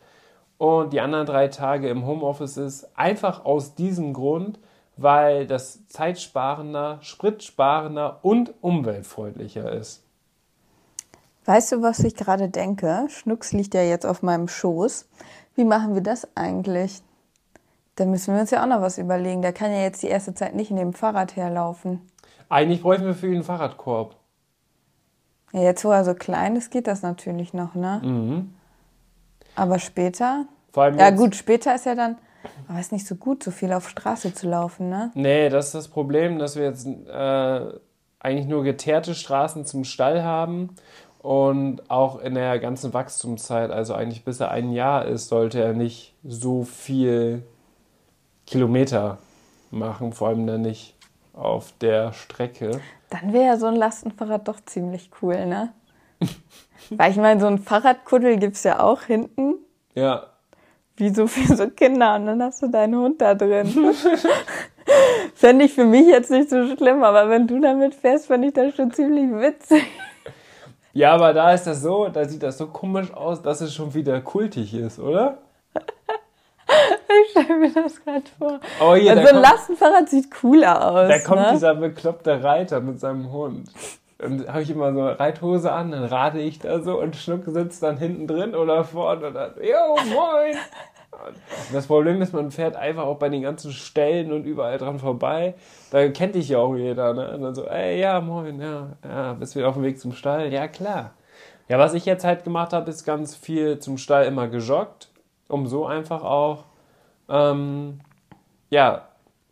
und die anderen drei Tage im Homeoffice ist, einfach aus diesem Grund, weil das zeitsparender, spritsparender und umweltfreundlicher ist. Weißt du, was ich gerade denke? Schnucks liegt ja jetzt auf meinem Schoß. Wie machen wir das eigentlich? Da müssen wir uns ja auch noch was überlegen. Der kann ja jetzt die erste Zeit nicht neben dem Fahrrad herlaufen. Eigentlich bräuchten wir für ihn einen Fahrradkorb. Ja, jetzt wo er so klein ist, geht das natürlich noch, ne? Mhm. Aber später? Vor allem ja gut, später ist ja dann, aber ist nicht so gut, so viel auf Straße zu laufen, ne? Nee, das ist das Problem, dass wir jetzt äh, eigentlich nur geteerte Straßen zum Stall haben und auch in der ganzen Wachstumszeit, also eigentlich bis er ein Jahr ist, sollte er nicht so viel Kilometer machen, vor allem dann nicht auf der Strecke. Dann wäre ja so ein Lastenfahrrad doch ziemlich cool, ne? Weil ich meine, so ein Fahrradkuddel gibt es ja auch hinten. Ja. Wie so für so Kinder und dann hast du deinen Hund da drin. Fände ich für mich jetzt nicht so schlimm, aber wenn du damit fährst, fände ich das schon ziemlich witzig. Ja, aber da ist das so, da sieht das so komisch aus, dass es schon wieder kultig ist, oder? Ich stelle mir das gerade vor. Oh, hier, also ein Lastenfahrrad sieht cooler aus. Da kommt ne? dieser bekloppte Reiter mit seinem Hund. Und habe ich immer so Reithose an, dann rate ich da so und Schnuck sitzt dann hinten drin oder vorne und dann, yo, moin! Das Problem ist, man fährt einfach auch bei den ganzen Stellen und überall dran vorbei. Da kennt dich ja auch jeder, ne? Und dann so, ey, ja, moin, ja, ja, bist wieder auf dem Weg zum Stall? Ja, klar. Ja, was ich jetzt halt gemacht habe, ist ganz viel zum Stall immer gejoggt, um so einfach auch, ähm, ja,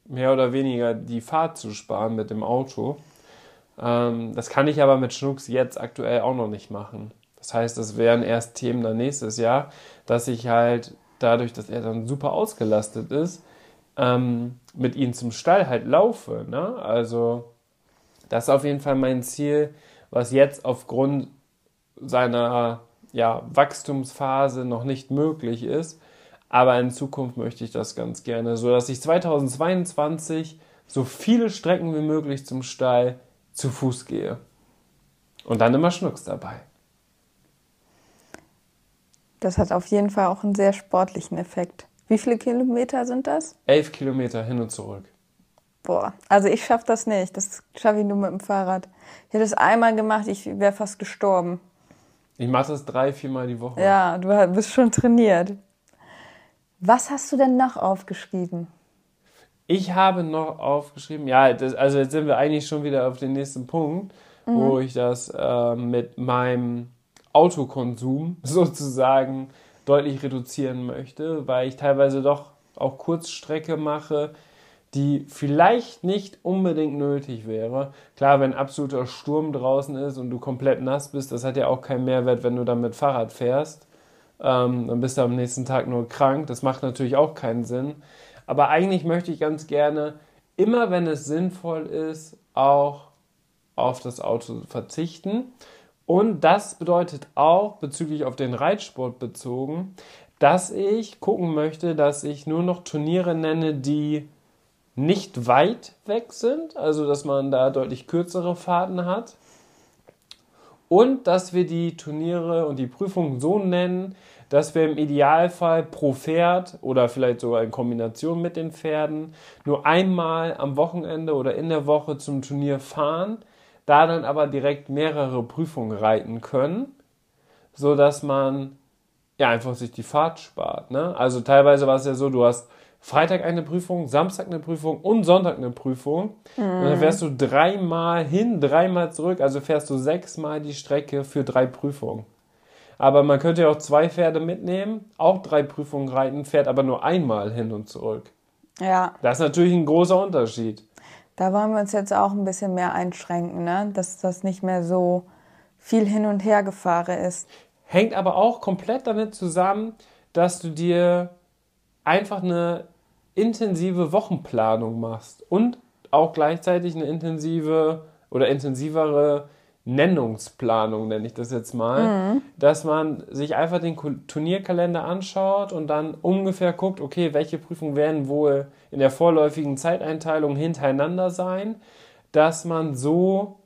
mehr oder weniger die Fahrt zu sparen mit dem Auto. Ähm, das kann ich aber mit Schnucks jetzt aktuell auch noch nicht machen. Das heißt, das wären erst Themen dann nächstes Jahr, dass ich halt dadurch, dass er dann super ausgelastet ist, ähm, mit ihm zum Stall halt laufe. Ne? Also das ist auf jeden Fall mein Ziel, was jetzt aufgrund seiner ja, Wachstumsphase noch nicht möglich ist. Aber in Zukunft möchte ich das ganz gerne, so dass ich 2022 so viele Strecken wie möglich zum Stall zu Fuß gehe. Und dann immer Schnucks dabei. Das hat auf jeden Fall auch einen sehr sportlichen Effekt. Wie viele Kilometer sind das? Elf Kilometer hin und zurück. Boah, also ich schaffe das nicht. Das schaffe ich nur mit dem Fahrrad. Ich hätte es einmal gemacht, ich wäre fast gestorben. Ich mache das drei, viermal die Woche. Ja, du bist schon trainiert. Was hast du denn noch aufgeschrieben? Ich habe noch aufgeschrieben, ja, das, also jetzt sind wir eigentlich schon wieder auf den nächsten Punkt, mhm. wo ich das äh, mit meinem Autokonsum sozusagen deutlich reduzieren möchte, weil ich teilweise doch auch Kurzstrecke mache, die vielleicht nicht unbedingt nötig wäre. Klar, wenn absoluter Sturm draußen ist und du komplett nass bist, das hat ja auch keinen Mehrwert, wenn du dann mit Fahrrad fährst. Ähm, dann bist du am nächsten Tag nur krank. Das macht natürlich auch keinen Sinn. Aber eigentlich möchte ich ganz gerne, immer wenn es sinnvoll ist, auch auf das Auto verzichten. Und das bedeutet auch bezüglich auf den Reitsport bezogen, dass ich gucken möchte, dass ich nur noch Turniere nenne, die nicht weit weg sind, also dass man da deutlich kürzere Fahrten hat. Und dass wir die Turniere und die Prüfungen so nennen, dass wir im Idealfall pro Pferd oder vielleicht sogar in Kombination mit den Pferden nur einmal am Wochenende oder in der Woche zum Turnier fahren, da dann aber direkt mehrere Prüfungen reiten können, so dass man ja einfach sich die Fahrt spart. Ne? Also teilweise war es ja so, du hast Freitag eine Prüfung, Samstag eine Prüfung und Sonntag eine Prüfung. Mhm. Und dann fährst du dreimal hin, dreimal zurück, also fährst du sechsmal die Strecke für drei Prüfungen. Aber man könnte ja auch zwei Pferde mitnehmen, auch drei Prüfungen reiten, fährt aber nur einmal hin und zurück. Ja. Das ist natürlich ein großer Unterschied. Da wollen wir uns jetzt auch ein bisschen mehr einschränken, ne? dass das nicht mehr so viel hin und her gefahren ist. Hängt aber auch komplett damit zusammen, dass du dir einfach eine intensive Wochenplanung machst und auch gleichzeitig eine intensive oder intensivere Nennungsplanung, nenne ich das jetzt mal, mhm. dass man sich einfach den Turnierkalender anschaut und dann ungefähr guckt, okay, welche Prüfungen werden wohl in der vorläufigen Zeiteinteilung hintereinander sein, dass man so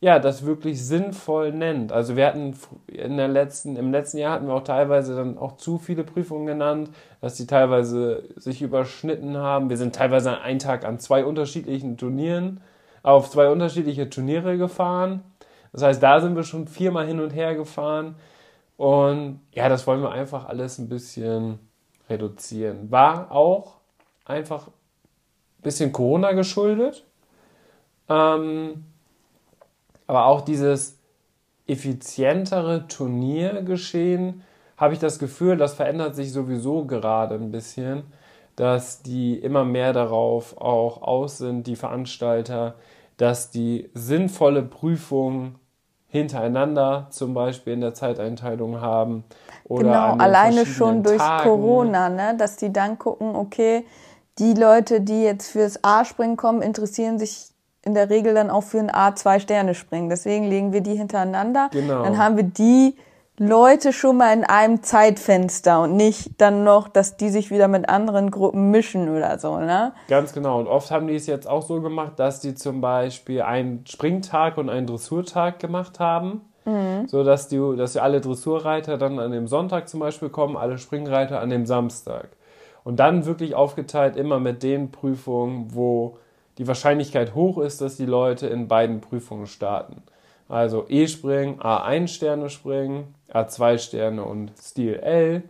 ja, das wirklich sinnvoll nennt. Also wir hatten in der letzten, im letzten Jahr hatten wir auch teilweise dann auch zu viele Prüfungen genannt, dass die teilweise sich überschnitten haben. Wir sind teilweise an einem Tag an zwei unterschiedlichen Turnieren, auf zwei unterschiedliche Turniere gefahren. Das heißt, da sind wir schon viermal hin und her gefahren. Und ja, das wollen wir einfach alles ein bisschen reduzieren. War auch einfach ein bisschen Corona geschuldet. Ähm, aber auch dieses effizientere Turniergeschehen, habe ich das Gefühl, das verändert sich sowieso gerade ein bisschen, dass die immer mehr darauf auch aus sind, die Veranstalter, dass die sinnvolle Prüfung hintereinander zum Beispiel in der Zeiteinteilung haben. Oder genau, alleine schon durch Tagen. Corona, ne? dass die dann gucken, okay, die Leute, die jetzt fürs A-Springen kommen, interessieren sich in der Regel dann auch für ein A-Zwei-Sterne-Springen. Deswegen legen wir die hintereinander. Genau. Dann haben wir die Leute schon mal in einem Zeitfenster und nicht dann noch, dass die sich wieder mit anderen Gruppen mischen oder so, ne? Ganz genau. Und oft haben die es jetzt auch so gemacht, dass die zum Beispiel einen Springtag und einen Dressurtag gemacht haben. Mhm. So dass die, dass die alle Dressurreiter dann an dem Sonntag zum Beispiel kommen, alle Springreiter an dem Samstag. Und dann wirklich aufgeteilt immer mit den Prüfungen, wo die Wahrscheinlichkeit hoch ist, dass die Leute in beiden Prüfungen starten. Also E-Springen, A1 Sterne springen, A2 Sterne und Stil L,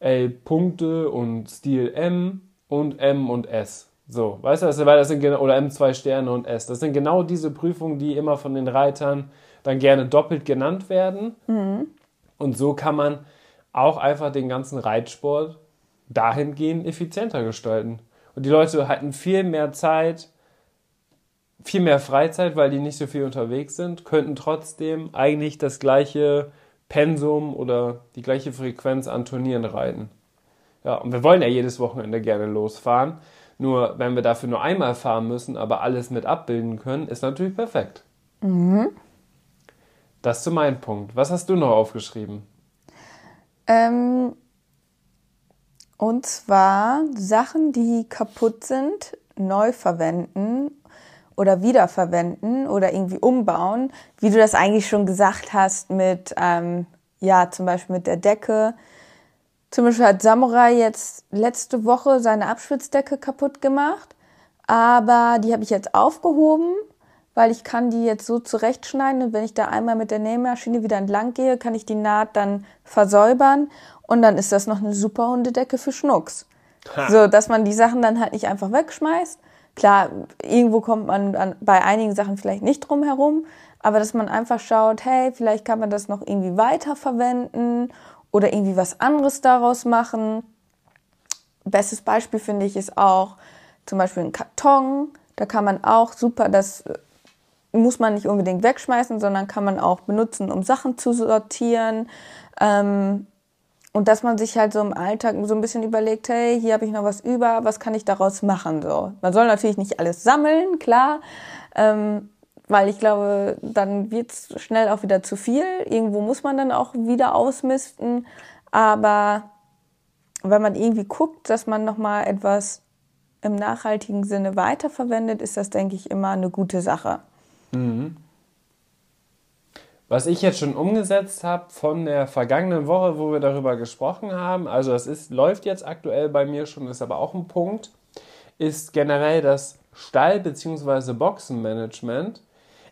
L Punkte und Stil M und M und S. So, weißt du, weil das sind oder M2 Sterne und S. Das sind genau diese Prüfungen, die immer von den Reitern dann gerne doppelt genannt werden. Mhm. Und so kann man auch einfach den ganzen Reitsport dahingehend effizienter gestalten. Und die Leute hatten viel mehr Zeit, viel mehr Freizeit, weil die nicht so viel unterwegs sind, könnten trotzdem eigentlich das gleiche Pensum oder die gleiche Frequenz an Turnieren reiten. Ja, und wir wollen ja jedes Wochenende gerne losfahren. Nur wenn wir dafür nur einmal fahren müssen, aber alles mit abbilden können, ist natürlich perfekt. Mhm. Das zu meinem Punkt. Was hast du noch aufgeschrieben? Ähm, und zwar Sachen, die kaputt sind, neu verwenden oder wiederverwenden oder irgendwie umbauen, wie du das eigentlich schon gesagt hast mit, ähm, ja, zum Beispiel mit der Decke. Zum Beispiel hat Samurai jetzt letzte Woche seine Abschwitzdecke kaputt gemacht, aber die habe ich jetzt aufgehoben, weil ich kann die jetzt so zurechtschneiden und wenn ich da einmal mit der Nähmaschine wieder entlang gehe, kann ich die Naht dann versäubern und dann ist das noch eine super Hundedecke für Schnucks. Ha. So, dass man die Sachen dann halt nicht einfach wegschmeißt, Klar, irgendwo kommt man an, bei einigen Sachen vielleicht nicht drum herum, aber dass man einfach schaut, hey, vielleicht kann man das noch irgendwie weiterverwenden oder irgendwie was anderes daraus machen. Bestes Beispiel finde ich ist auch zum Beispiel ein Karton. Da kann man auch super, das muss man nicht unbedingt wegschmeißen, sondern kann man auch benutzen, um Sachen zu sortieren. Ähm, und dass man sich halt so im Alltag so ein bisschen überlegt, hey, hier habe ich noch was über, was kann ich daraus machen? So. Man soll natürlich nicht alles sammeln, klar, ähm, weil ich glaube, dann wird es schnell auch wieder zu viel. Irgendwo muss man dann auch wieder ausmisten. Aber wenn man irgendwie guckt, dass man nochmal etwas im nachhaltigen Sinne weiterverwendet, ist das, denke ich, immer eine gute Sache. Mhm. Was ich jetzt schon umgesetzt habe von der vergangenen Woche, wo wir darüber gesprochen haben, also das ist, läuft jetzt aktuell bei mir schon, ist aber auch ein Punkt, ist generell das Stall- bzw. Boxenmanagement.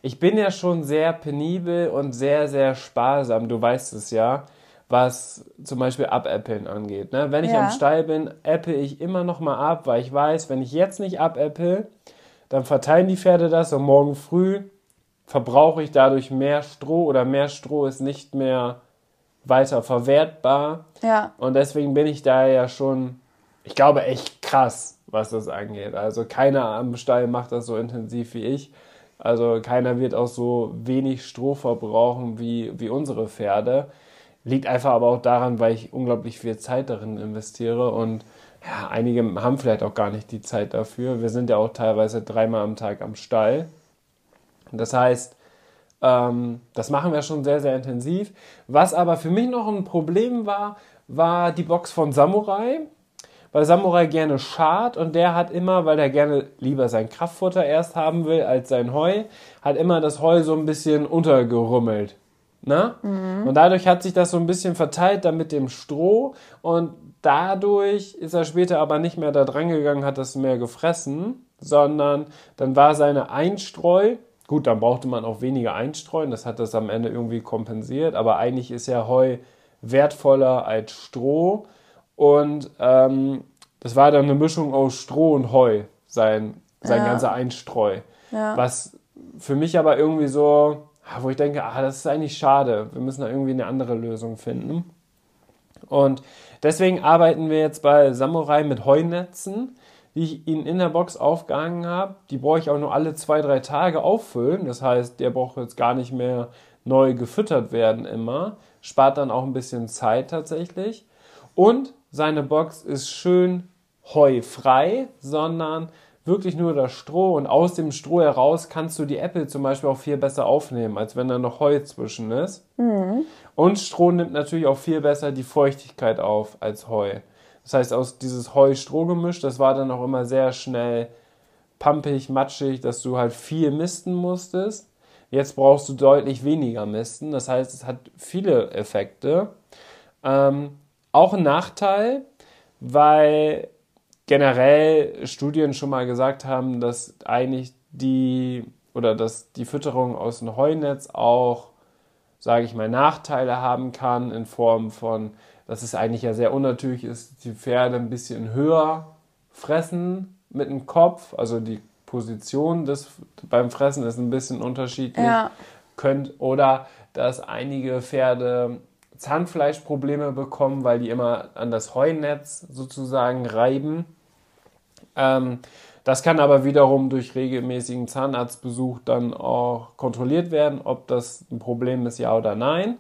Ich bin ja schon sehr penibel und sehr, sehr sparsam, du weißt es ja, was zum Beispiel Abäppeln angeht. Ne? Wenn ich ja. am Stall bin, äpple ich immer noch mal ab, weil ich weiß, wenn ich jetzt nicht abäpple, dann verteilen die Pferde das und morgen früh verbrauche ich dadurch mehr Stroh oder mehr Stroh ist nicht mehr weiter verwertbar. Ja. Und deswegen bin ich da ja schon, ich glaube, echt krass, was das angeht. Also keiner am Stall macht das so intensiv wie ich. Also keiner wird auch so wenig Stroh verbrauchen wie, wie unsere Pferde. Liegt einfach aber auch daran, weil ich unglaublich viel Zeit darin investiere und ja, einige haben vielleicht auch gar nicht die Zeit dafür. Wir sind ja auch teilweise dreimal am Tag am Stall. Das heißt, ähm, das machen wir schon sehr, sehr intensiv. Was aber für mich noch ein Problem war, war die Box von Samurai. Weil Samurai gerne schart und der hat immer, weil er gerne lieber sein Kraftfutter erst haben will als sein Heu, hat immer das Heu so ein bisschen untergerümmelt. Ne? Mhm. Und dadurch hat sich das so ein bisschen verteilt dann mit dem Stroh und dadurch ist er später aber nicht mehr da dran gegangen, hat das mehr gefressen, sondern dann war seine Einstreu Gut, dann brauchte man auch weniger einstreuen, das hat das am Ende irgendwie kompensiert, aber eigentlich ist ja Heu wertvoller als Stroh und ähm, das war dann eine Mischung aus Stroh und Heu, sein, sein ja. ganzer Einstreu. Ja. Was für mich aber irgendwie so, wo ich denke, ah, das ist eigentlich schade, wir müssen da irgendwie eine andere Lösung finden. Und deswegen arbeiten wir jetzt bei Samurai mit Heunetzen die ich Ihnen in der Box aufgehangen habe, die brauche ich auch nur alle zwei, drei Tage auffüllen. Das heißt, der braucht jetzt gar nicht mehr neu gefüttert werden immer. Spart dann auch ein bisschen Zeit tatsächlich. Und seine Box ist schön heufrei, sondern wirklich nur das Stroh und aus dem Stroh heraus kannst du die Äpfel zum Beispiel auch viel besser aufnehmen, als wenn da noch Heu zwischen ist. Mhm. Und Stroh nimmt natürlich auch viel besser die Feuchtigkeit auf als Heu. Das heißt, aus dieses Heu-Stroh-Gemisch, das war dann auch immer sehr schnell pampig, matschig, dass du halt viel misten musstest. Jetzt brauchst du deutlich weniger misten. Das heißt, es hat viele Effekte. Ähm, auch ein Nachteil, weil generell Studien schon mal gesagt haben, dass eigentlich die oder dass die Fütterung aus dem Heunetz auch, sage ich mal, Nachteile haben kann in Form von dass es eigentlich ja sehr unnatürlich ist, die Pferde ein bisschen höher fressen mit dem Kopf. Also die Position des, beim Fressen ist ein bisschen unterschiedlich. Ja. Könnt, oder dass einige Pferde Zahnfleischprobleme bekommen, weil die immer an das Heunetz sozusagen reiben. Ähm, das kann aber wiederum durch regelmäßigen Zahnarztbesuch dann auch kontrolliert werden, ob das ein Problem ist, ja oder nein.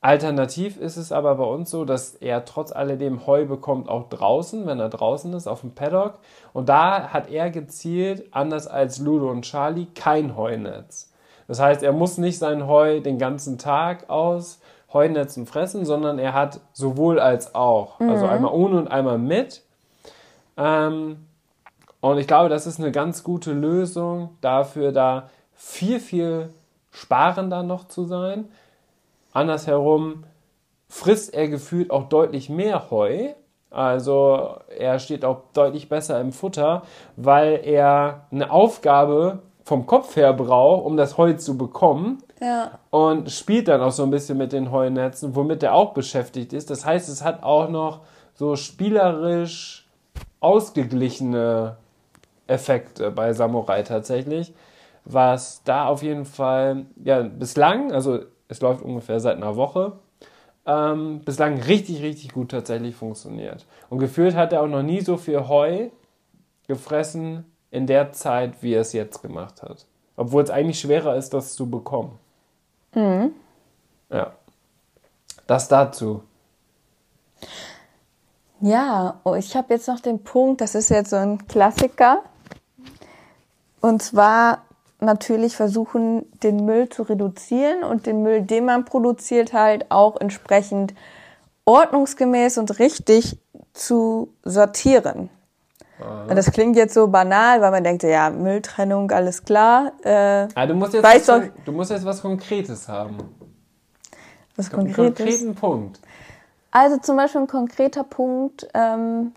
Alternativ ist es aber bei uns so, dass er trotz alledem Heu bekommt, auch draußen, wenn er draußen ist, auf dem Paddock. Und da hat er gezielt, anders als Ludo und Charlie, kein Heunetz. Das heißt, er muss nicht sein Heu den ganzen Tag aus Heunetzen fressen, sondern er hat sowohl als auch. Also einmal ohne und einmal mit. Ähm, und ich glaube, das ist eine ganz gute Lösung dafür, da viel, viel sparender noch zu sein. Andersherum frisst er gefühlt auch deutlich mehr Heu. Also er steht auch deutlich besser im Futter, weil er eine Aufgabe vom Kopf her braucht, um das Heu zu bekommen. Ja. Und spielt dann auch so ein bisschen mit den Heunetzen, womit er auch beschäftigt ist. Das heißt, es hat auch noch so spielerisch ausgeglichene Effekte bei Samurai tatsächlich, was da auf jeden Fall, ja, bislang, also es läuft ungefähr seit einer Woche, ähm, bislang richtig, richtig gut tatsächlich funktioniert. Und gefühlt hat er auch noch nie so viel Heu gefressen in der Zeit, wie er es jetzt gemacht hat. Obwohl es eigentlich schwerer ist, das zu bekommen. Ja. Das dazu. Ja, oh, ich habe jetzt noch den Punkt, das ist jetzt so ein Klassiker. Und zwar natürlich versuchen, den Müll zu reduzieren und den Müll, den man produziert, halt auch entsprechend ordnungsgemäß und richtig zu sortieren. Und das klingt jetzt so banal, weil man denkt, ja, Mülltrennung, alles klar. Äh, Ah, du, musst jetzt was, du- musst jetzt was Konkretes haben. was Einen Konkretes. konkreten Punkt. Also zum Beispiel ein konkreter Punkt, ähm,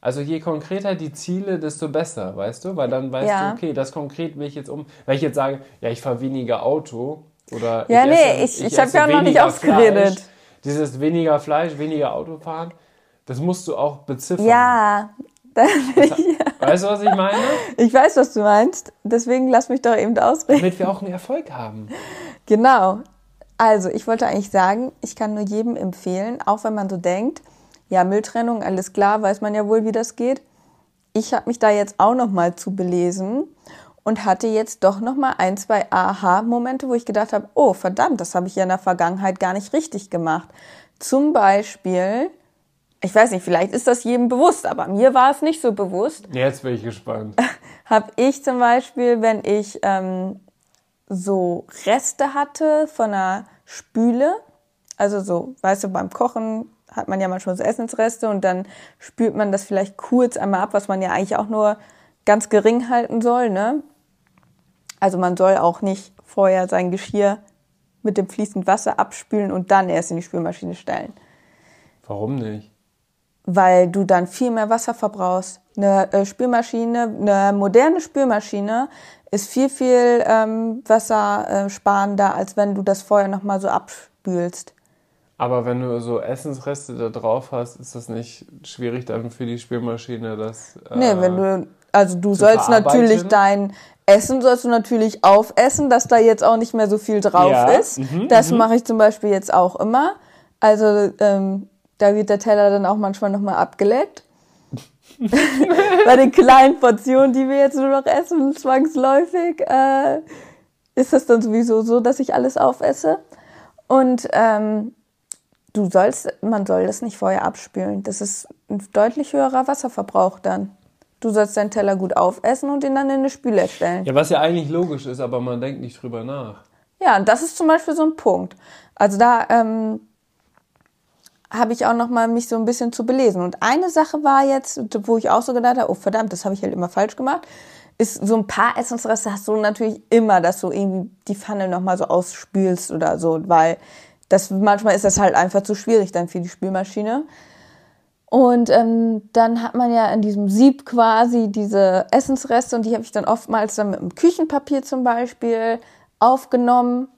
Also je konkreter die Ziele, desto besser, weißt du? Weil dann weißt Ja. du, okay, das konkret will ich jetzt um. Wenn ich jetzt sage, ja, ich fahre weniger Auto oder Ja, ich nee, ich- ich hab esse ja noch nicht ausgeredet. Fleisch, dieses weniger Fleisch, weniger Auto fahren, das musst du auch beziffern. ja, Weißt du, was ich meine? ich weiß, was du meinst. Deswegen lass mich doch eben ausreden. Damit wir auch einen Erfolg haben. Genau. Also, ich wollte eigentlich sagen, ich kann nur jedem empfehlen, auch wenn man so denkt, ja, Mülltrennung, alles klar, weiß man ja wohl, wie das geht. Ich habe mich da jetzt auch noch mal zu belesen und hatte jetzt doch noch mal ein, zwei Aha-Momente, wo ich gedacht habe, oh, verdammt, das habe ich ja in der Vergangenheit gar nicht richtig gemacht. Zum Beispiel, ich weiß nicht, vielleicht ist das jedem bewusst, aber mir war es nicht so bewusst Jetzt bin ich gespannt. habe ich zum Beispiel, wenn ich ähm, so Reste hatte von einer Spüle, also so, weißt du, beim Kochen hat man ja manchmal so Essensreste und dann spült man das vielleicht kurz einmal ab, was man ja eigentlich auch nur ganz gering halten soll, ne? Also man soll auch nicht vorher sein Geschirr mit dem fließend Wasser abspülen und dann erst in die Spülmaschine stellen Warum nicht? weil du dann viel mehr Wasser verbrauchst. Eine äh, Spülmaschine, eine moderne Spülmaschine ist viel, viel ähm, wassersparender, als wenn du das vorher nochmal so abspülst. Aber wenn du so Essensreste da drauf hast, ist das nicht schwierig dann für die Spülmaschine, das. Äh, Nee, wenn du, also du sollst natürlich dein Essen sollst du natürlich aufessen, dass da jetzt auch nicht mehr so viel drauf Ja, ist. mhm, das mache ich zum Beispiel jetzt auch immer. Also ähm, da wird der Teller dann auch manchmal nochmal abgeleckt. Bei den kleinen Portionen, die wir jetzt nur noch essen, zwangsläufig, äh, ist das dann sowieso so, dass ich alles aufesse. Und ähm, du sollst, man soll das nicht vorher abspülen. Das ist ein deutlich höherer Wasserverbrauch dann. Du sollst deinen Teller gut aufessen und ihn dann in eine Spüle stellen. Ja, was ja eigentlich logisch ist, aber man denkt nicht drüber nach. Ja, und das ist zum Beispiel so ein Punkt. Also da ähm, habe ich auch noch mal mich so ein bisschen zu belesen. Und eine Sache war jetzt, wo ich auch so gedacht habe, oh verdammt, das habe ich halt immer falsch gemacht, ist so ein paar Essensreste hast du natürlich immer, dass du irgendwie die Pfanne noch mal so ausspülst oder so, weil das manchmal ist das halt einfach zu schwierig dann für die Spülmaschine. Und ähm, dann hat man ja in diesem Sieb quasi diese Essensreste und die habe ich dann oftmals dann mit dem Küchenpapier zum Beispiel aufgenommen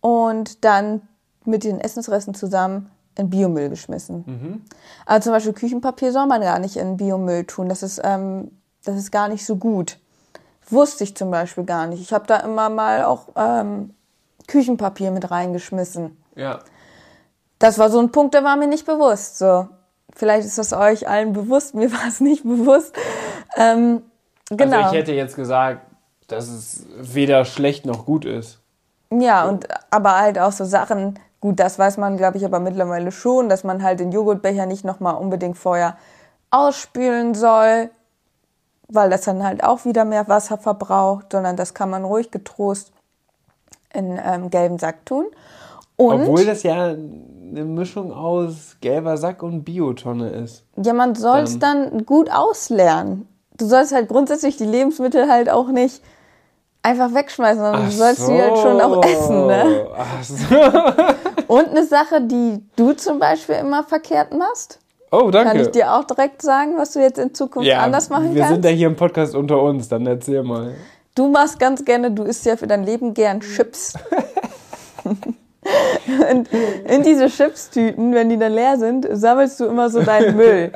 und dann mit den Essensresten zusammen in Biomüll geschmissen. Aber zum Beispiel Küchenpapier soll man gar nicht in Biomüll tun. Das ist, ähm, das ist gar nicht so gut. Wusste ich zum Beispiel gar nicht. Ich habe da immer mal auch ähm, Küchenpapier mit reingeschmissen. Ja. Das war so ein Punkt, der war mir nicht bewusst. So, vielleicht ist das euch allen bewusst, mir war es nicht bewusst. Ähm, genau. Also ich hätte jetzt gesagt, dass es weder schlecht noch gut ist. ja, und aber halt auch so Sachen, Gut, das weiß man, glaube ich, aber mittlerweile schon, dass man halt den Joghurtbecher nicht nochmal unbedingt vorher ausspülen soll, weil das dann halt auch wieder mehr Wasser verbraucht, sondern das kann man ruhig getrost in ähm, gelben Sack tun. Und Obwohl das ja eine Mischung aus gelber Sack und Biotonne ist. Ja, man soll es dann. dann gut auslernen. Du sollst halt grundsätzlich die Lebensmittel halt auch nicht einfach wegschmeißen, sondern du sollst so. die halt schon auch essen. Ne? Ach so. Und eine Sache, die du zum Beispiel immer verkehrt machst. Oh, danke. Kann ich dir auch direkt sagen, was du jetzt in Zukunft ja, anders machen wir kannst? Wir sind ja hier im Podcast unter uns, dann erzähl mal. Du machst ganz gerne, du isst ja für dein Leben gern Chips. Und in diese Chipstüten, wenn die dann leer sind, sammelst du immer so deinen Müll,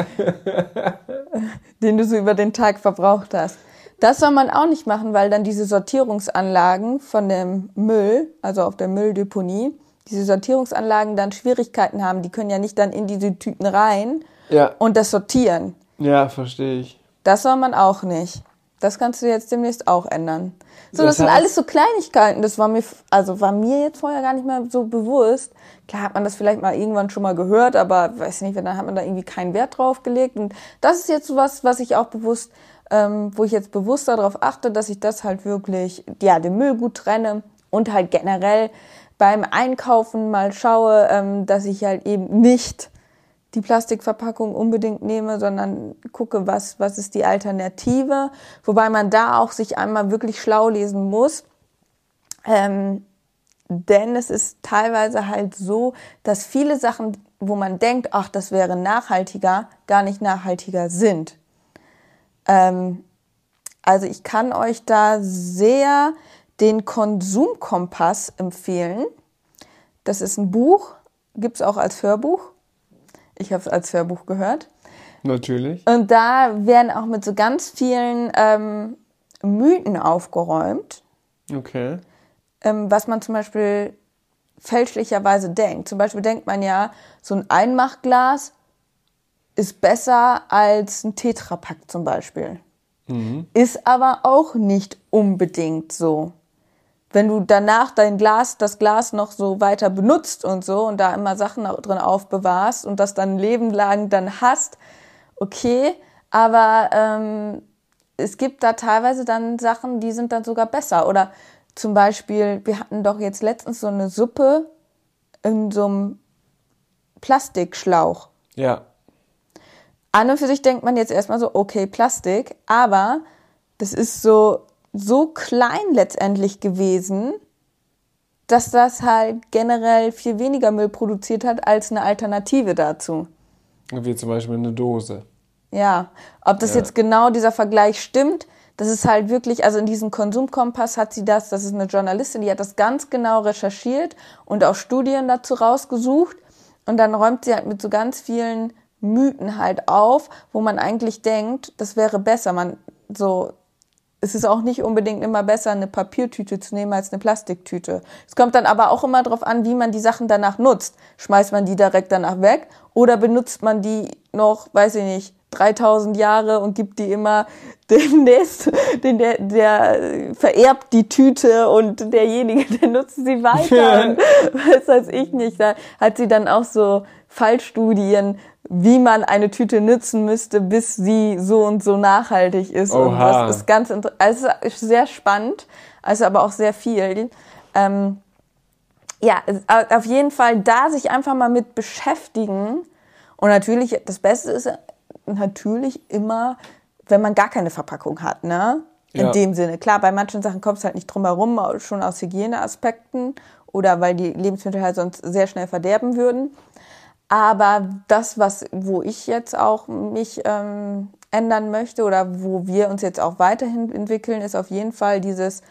den du so über den Tag verbraucht hast. Das soll man auch nicht machen, weil dann diese Sortierungsanlagen von dem Müll, also auf der Mülldeponie, diese Sortierungsanlagen dann Schwierigkeiten haben. Die können ja nicht dann in diese Tüten rein ja. und das sortieren. Ja, verstehe ich. Das soll man auch nicht. Das kannst du jetzt demnächst auch ändern. So, das, das heißt, sind alles so Kleinigkeiten. Das war mir, also war mir jetzt vorher gar nicht mehr so bewusst. Klar hat man das vielleicht mal irgendwann schon mal gehört, aber weiß nicht, dann hat man da irgendwie keinen Wert drauf gelegt. Und das ist jetzt was, was ich auch bewusst, ähm, wo ich jetzt bewusst darauf achte, dass ich das halt wirklich, ja, den Müll gut trenne und halt generell beim Einkaufen mal schaue, ähm, dass ich halt eben nicht die Plastikverpackung unbedingt nehme, sondern gucke, was, was ist die Alternative. Wobei man da auch sich einmal wirklich schlau lesen muss. Ähm, denn es ist teilweise halt so, dass viele Sachen, wo man denkt, ach, das wäre nachhaltiger, gar nicht nachhaltiger sind. Ähm, also ich kann euch da sehr den Konsumkompass empfehlen. Das ist ein Buch, gibt es auch als Hörbuch. Ich habe es als Hörbuch gehört. Natürlich. Und da werden auch mit so ganz vielen ähm, Mythen aufgeräumt. Okay. Ähm, was man zum Beispiel fälschlicherweise denkt. Zum Beispiel denkt man ja, so ein Einmachglas ist besser als ein Tetrapack zum Beispiel. Mhm. Ist aber auch nicht unbedingt so wenn du danach dein Glas, das Glas noch so weiter benutzt und so und da immer Sachen drin aufbewahrst und das dann ein Leben lang dann hast, okay, aber ähm, es gibt da teilweise dann Sachen, die sind dann sogar besser. Oder zum Beispiel, wir hatten doch jetzt letztens so eine Suppe in so einem Plastikschlauch. Ja. An und für sich denkt man jetzt erstmal so, okay, Plastik, aber das ist so so klein letztendlich gewesen, dass das halt generell viel weniger Müll produziert hat als eine Alternative dazu. Wie zum Beispiel eine Dose. Ja, ob das ja. jetzt genau dieser Vergleich stimmt, das ist halt wirklich, also in diesem Konsumkompass hat sie das, das ist eine Journalistin, die hat das ganz genau recherchiert und auch Studien dazu rausgesucht und dann räumt sie halt mit so ganz vielen Mythen halt auf, wo man eigentlich denkt, das wäre besser. Man so es ist auch nicht unbedingt immer besser, eine Papiertüte zu nehmen als eine Plastiktüte. Es kommt dann aber auch immer darauf an, wie man die Sachen danach nutzt. Schmeißt man die direkt danach weg oder benutzt man die noch, weiß ich nicht, 3000 Jahre und gibt die immer dem nächsten, den, der, der vererbt die Tüte und derjenige, der nutzt sie weiter und was weiß ich nicht. Da hat sie dann auch so Fallstudien wie man eine Tüte nützen müsste, bis sie so und so nachhaltig ist. Oha. Und das ist ganz also ist sehr spannend, also aber auch sehr viel. Ähm, ja, auf jeden Fall da sich einfach mal mit beschäftigen. Und natürlich, das Beste ist natürlich immer, wenn man gar keine Verpackung hat, ne? In ja. dem Sinne. Klar, bei manchen Sachen kommt es halt nicht drum herum, schon aus Hygieneaspekten oder weil die Lebensmittel halt sonst sehr schnell verderben würden. Aber das, was, wo ich jetzt auch mich ähm, ändern möchte oder wo wir uns jetzt auch weiterhin entwickeln, ist auf jeden Fall dieses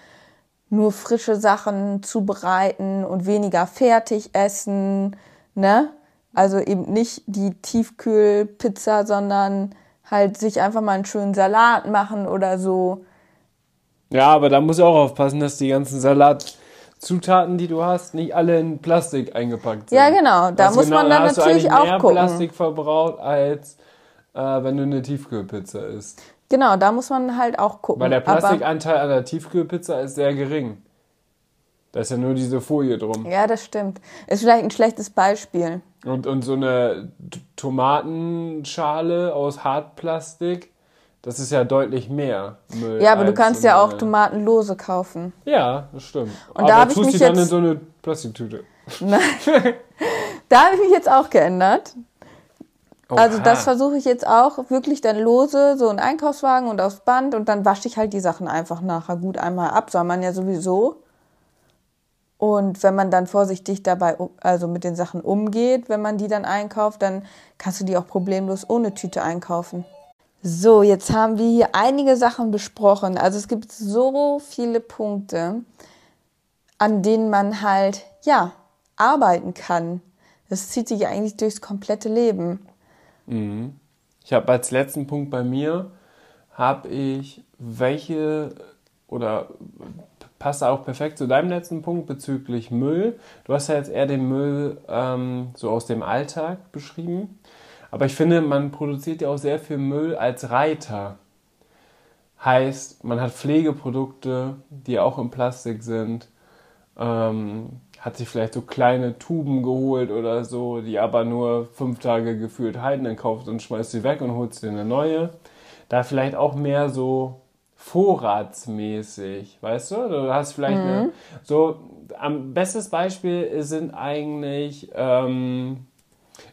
nur frische Sachen zubereiten und weniger fertig essen, ne? Also eben nicht die Tiefkühlpizza, sondern halt sich einfach mal einen schönen Salat machen oder so. Ja, aber da muss ich auch aufpassen, dass die ganzen Salat Zutaten, die du hast, nicht alle in Plastik eingepackt sind. Ja, genau. Da also muss genau, man dann natürlich du auch mehr gucken. Plastik verbraucht, als äh, wenn du eine Tiefkühlpizza isst. Genau, da muss man halt auch gucken. Weil der Plastikanteil an der Tiefkühlpizza ist sehr gering. Da ist ja nur diese Folie drum. Ja, das stimmt. Ist vielleicht ein schlechtes Beispiel. Und, und so eine Tomatenschale aus Hartplastik, das ist ja deutlich mehr Müll. Ja, aber du kannst ja auch eine- Tomatenlose kaufen. Ja, das stimmt. Und da aber hab ich tust mich die dann in so eine Plastiktüte. Nein. da habe ich mich jetzt auch geändert. Also Oha. das versuche ich jetzt auch wirklich dann lose, so in Einkaufswagen und aufs Band und dann wasche ich halt die Sachen einfach nachher gut einmal ab, soll man ja sowieso. Und wenn man dann vorsichtig dabei, also mit den Sachen umgeht, wenn man die dann einkauft, dann kannst du die auch problemlos ohne Tüte einkaufen. So, jetzt haben wir hier einige Sachen besprochen. Also es gibt so viele Punkte, an denen man halt, ja, arbeiten kann. Das zieht sich eigentlich durchs komplette Leben. Ich habe als letzten Punkt bei mir, habe ich welche oder passt auch perfekt zu deinem letzten Punkt bezüglich Müll. Du hast ja jetzt eher den Müll ähm, so aus dem Alltag beschrieben. Aber ich finde, man produziert ja auch sehr viel Müll als Reiter. Heißt, man hat Pflegeprodukte, die auch in Plastik sind. Ähm, hat sich vielleicht so kleine Tuben geholt oder so, die aber nur fünf Tage gefühlt halten, dann kauft und schmeißt sie weg und holt dir eine neue. Da vielleicht auch mehr so vorratsmäßig, weißt du? Du hast vielleicht eine, so, am bestes Beispiel sind eigentlich, ähm,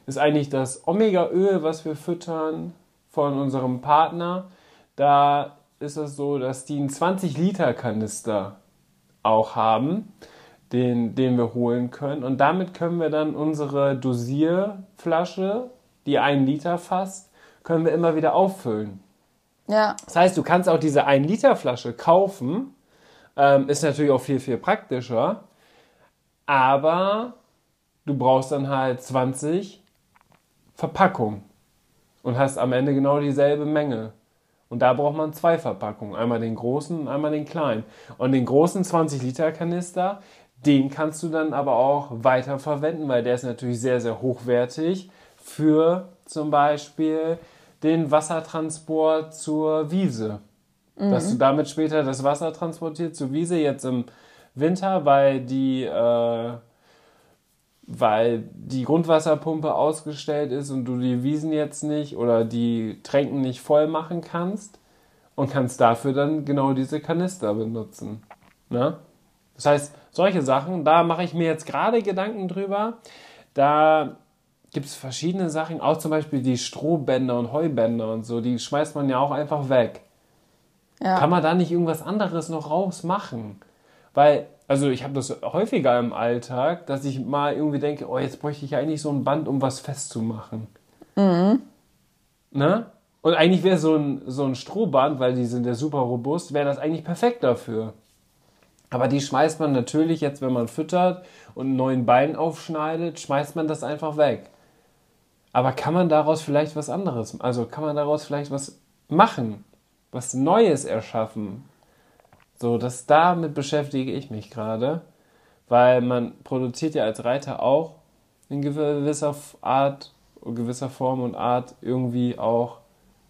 ist eigentlich das Omega-Öl, was wir füttern von unserem Partner. Da ist es so, dass die einen 20-Liter-Kanister auch haben, den, den wir holen können. Und damit können wir dann unsere Dosierflasche, die einen Liter fasst, können wir immer wieder auffüllen. Ja, Das heißt, du kannst auch diese 1 Liter Flasche kaufen. Ähm, ist natürlich auch viel, viel praktischer. Aber du brauchst dann halt 20 Verpackungen und hast am Ende genau dieselbe Menge. Und da braucht man zwei Verpackungen. Einmal den großen und einmal den kleinen. Und den großen 20 Liter Kanister, den kannst du dann aber auch weiter verwenden, weil der ist natürlich sehr, sehr hochwertig für zum Beispiel den Wassertransport zur Wiese. Dass du damit später das Wasser transportiert zur Wiese, jetzt im Winter, weil die, äh, weil die Grundwasserpumpe ausgestellt ist und du die Wiesen jetzt nicht oder die Tränken nicht voll machen kannst und kannst dafür dann genau diese Kanister benutzen. Ne? Das heißt, solche Sachen, da mache ich mir jetzt gerade Gedanken drüber. Da gibt es verschiedene Sachen, auch zum Beispiel die Strohbänder und Heubänder und so, die schmeißt man ja auch einfach weg. ja. Kann man da nicht irgendwas anderes noch rausmachen? Weil, also ich habe das häufiger im Alltag, dass ich mal irgendwie denke, oh, jetzt bräuchte ich eigentlich so ein Band, um was festzumachen. Ne? Und eigentlich wäre so ein, so ein Strohband, weil die sind ja super robust, wäre das eigentlich perfekt dafür. Aber die schmeißt man natürlich jetzt, wenn man füttert und einen neuen Bein aufschneidet, schmeißt man das einfach weg. Aber kann man daraus vielleicht was anderes, also kann man daraus vielleicht was machen, was Neues erschaffen? So, das damit beschäftige ich mich gerade, weil man produziert ja als Reiter auch in gewisser Art, gewisser Form und Art irgendwie auch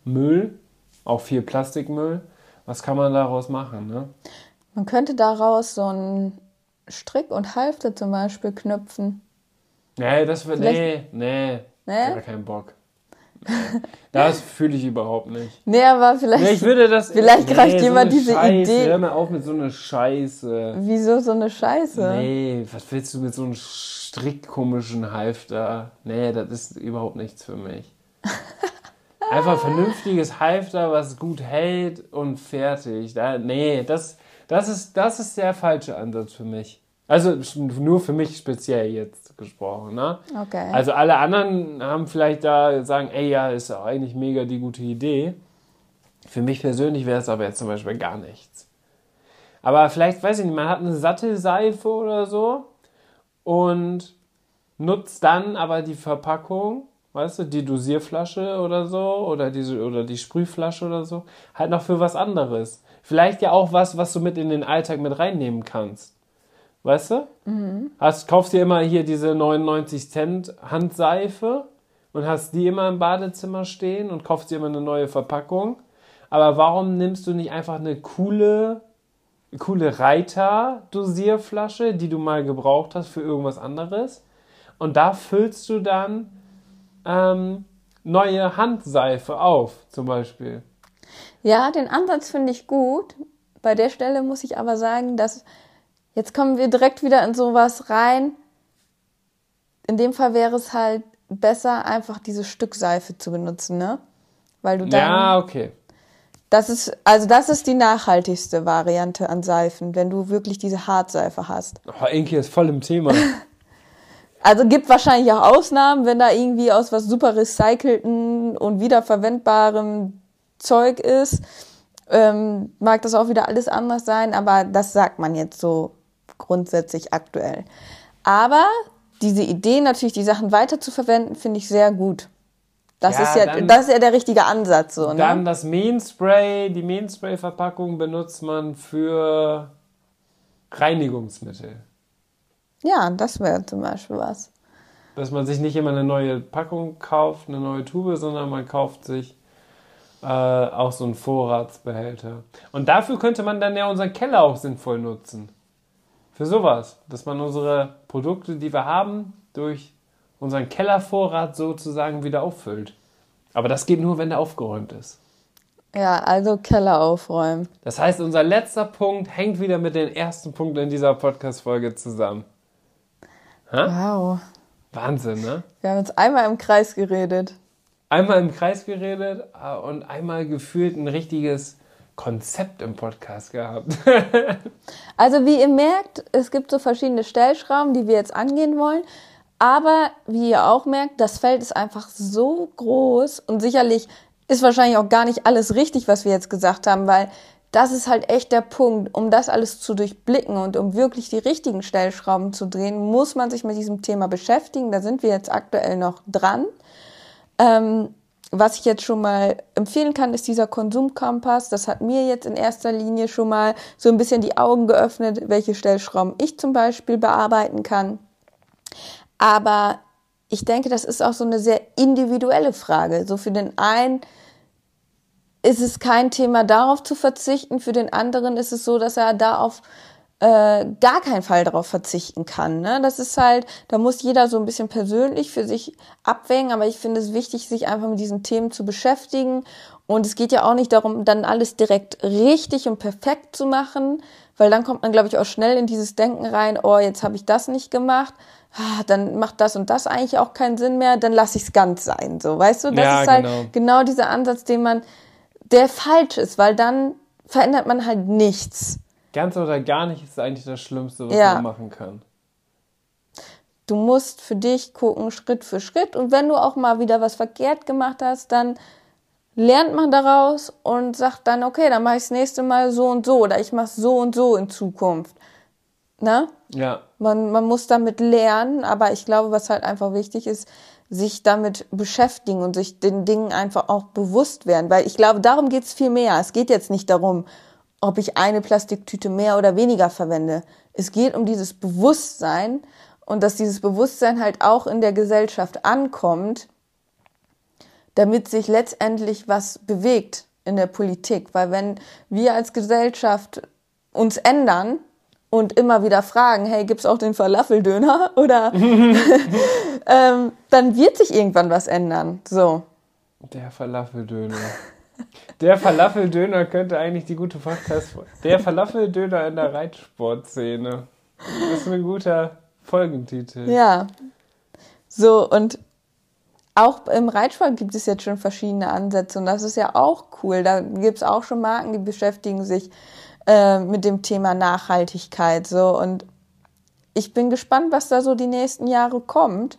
Müll, auch viel Plastikmüll. Was kann man daraus machen, ne? Man könnte daraus so einen Strick und Halfter zum Beispiel knüpfen. Nee, das wird, nee, nee, Nee? gar keinen Bock. Nee. Das fühle ich überhaupt nicht. Nee, aber vielleicht. Nee, ich würde das. Vielleicht greift so jemand eine diese Scheiße. Idee. Hör mal auf mit so einer Scheiße. Wieso so eine Scheiße? Nee, was willst du mit so einem strickkomischen Halfter? Nee, das ist überhaupt nichts für mich. Einfach vernünftiges Halfter, was gut hält und fertig. Da, nee, das, das, ist, das ist der falsche Ansatz für mich. Also nur für mich speziell jetzt gesprochen, ne? Okay. Also alle anderen haben vielleicht da sagen, ey, ja, ist ja eigentlich mega die gute Idee. Für mich persönlich wäre es aber jetzt zum Beispiel gar nichts. Aber vielleicht, weiß ich nicht, man hat eine Sattelseife oder so und nutzt dann aber die Verpackung, weißt du, die Dosierflasche oder so oder diese oder die Sprühflasche oder so, halt noch für was anderes. Vielleicht ja auch was, was du mit in den Alltag mit reinnehmen kannst. Weißt du? Hast, kaufst dir immer hier diese 99 Cent Handseife und hast die immer im Badezimmer stehen und kaufst dir immer eine neue Verpackung. Aber warum nimmst du nicht einfach eine coole coole Reiter-Dosierflasche, die du mal gebraucht hast für irgendwas anderes. Und da füllst du dann ähm, neue Handseife auf, zum Beispiel. Ja, den Ansatz finde ich gut. Bei der Stelle muss ich aber sagen, dass jetzt kommen wir direkt wieder in sowas rein. In dem Fall wäre es halt besser, einfach diese Stückseife zu benutzen, ne? Weil du dann. Ja, okay. Das ist, also das ist die nachhaltigste Variante an Seifen, wenn du wirklich diese Hartseife hast. Oh, Inki ist voll im Thema. Also gibt wahrscheinlich auch Ausnahmen, wenn da irgendwie aus was super recycelten und wiederverwendbarem Zeug ist. Ähm, mag das auch wieder alles anders sein, aber das sagt man jetzt so grundsätzlich aktuell. Aber diese Idee, natürlich die Sachen weiter zu verwenden, finde ich sehr gut. Das, Ja, ist ja, dann- das ist ja der richtige Ansatz. So, ne? Dann das Meanspray. Die Meanspray-Verpackung benutzt man für Reinigungsmittel. Ja, das wäre zum Beispiel was. Dass man sich nicht immer eine neue Packung kauft, eine neue Tube, sondern man kauft sich äh, auch so einen Vorratsbehälter. Und dafür könnte man dann ja unseren Keller auch sinnvoll nutzen. Für sowas. Dass man unsere Produkte, die wir haben, durch unseren Kellervorrat sozusagen wieder auffüllt. Aber das geht nur, wenn der aufgeräumt ist. Ja, also Keller aufräumen. Das heißt, unser letzter Punkt hängt wieder mit den ersten Punkten in dieser Podcast-Folge zusammen. Wow. Wahnsinn, ne? Wir haben uns einmal im Kreis geredet. Einmal im Kreis geredet äh, und einmal gefühlt ein richtiges Konzept im Podcast gehabt. Also wie ihr merkt, es gibt so verschiedene Stellschrauben, die wir jetzt angehen wollen. Aber wie ihr auch merkt, das Feld ist einfach so groß und sicherlich ist wahrscheinlich auch gar nicht alles richtig, was wir jetzt gesagt haben, weil das ist halt echt der Punkt. Um das alles zu durchblicken und um wirklich die richtigen Stellschrauben zu drehen, muss man sich mit diesem Thema beschäftigen. Da sind wir jetzt aktuell noch dran. Ähm, was ich jetzt schon mal empfehlen kann, ist dieser Konsumkompass. Das hat mir jetzt in erster Linie schon mal so ein bisschen die Augen geöffnet, welche Stellschrauben ich zum Beispiel bearbeiten kann. Aber ich denke, das ist auch so eine sehr individuelle Frage. So für den einen ist es kein Thema, darauf zu verzichten. Für den anderen ist es so, dass er da auf äh, gar keinen Fall darauf verzichten kann. Ne? Das ist halt, da muss jeder so ein bisschen persönlich für sich abwägen, aber ich finde es wichtig, sich einfach mit diesen Themen zu beschäftigen. Und es geht ja auch nicht darum, dann alles direkt richtig und perfekt zu machen, weil dann kommt man, glaube ich, auch schnell in dieses Denken rein, oh, jetzt habe ich das nicht gemacht, ah, dann macht das und das eigentlich auch keinen Sinn mehr, dann lasse ich es ganz sein. So, weißt du, das Ja, ist halt genau. genau dieser Ansatz, den man, der falsch ist, weil dann verändert man halt nichts. Ganz oder gar nicht ist eigentlich das Schlimmste, was Ja. man machen kann. Du musst für dich gucken, Schritt für Schritt. Und wenn du auch mal wieder was verkehrt gemacht hast, dann lernt man daraus und sagt dann, okay, dann mache ich das nächste Mal so und so oder ich mache es so und so in Zukunft. Ne? Ja, Man, man muss damit lernen, aber ich glaube, was halt einfach wichtig ist, sich damit beschäftigen und sich den Dingen einfach auch bewusst werden. Weil ich glaube, darum geht's viel mehr. Es geht jetzt nicht darum, ob ich eine Plastiktüte mehr oder weniger verwende. Es geht um dieses Bewusstsein und dass dieses Bewusstsein halt auch in der Gesellschaft ankommt, damit sich letztendlich was bewegt in der Politik. Weil wenn wir als Gesellschaft uns ändern und immer wieder fragen, hey, gibt's auch den Falafeldöner? Oder ähm, dann wird sich irgendwann was ändern. So. der Falafeldöner. Der Falafeldöner könnte eigentlich die gute Podcast. Der Falafeldöner in der Reitsportszene. Das ist ein guter Folgentitel. Ja. So, und auch im Reitsport gibt es jetzt schon verschiedene Ansätze und das ist ja auch cool. Da gibt's auch schon Marken, die beschäftigen sich äh, mit dem Thema Nachhaltigkeit. So, und ich bin gespannt, was da so die nächsten Jahre kommt.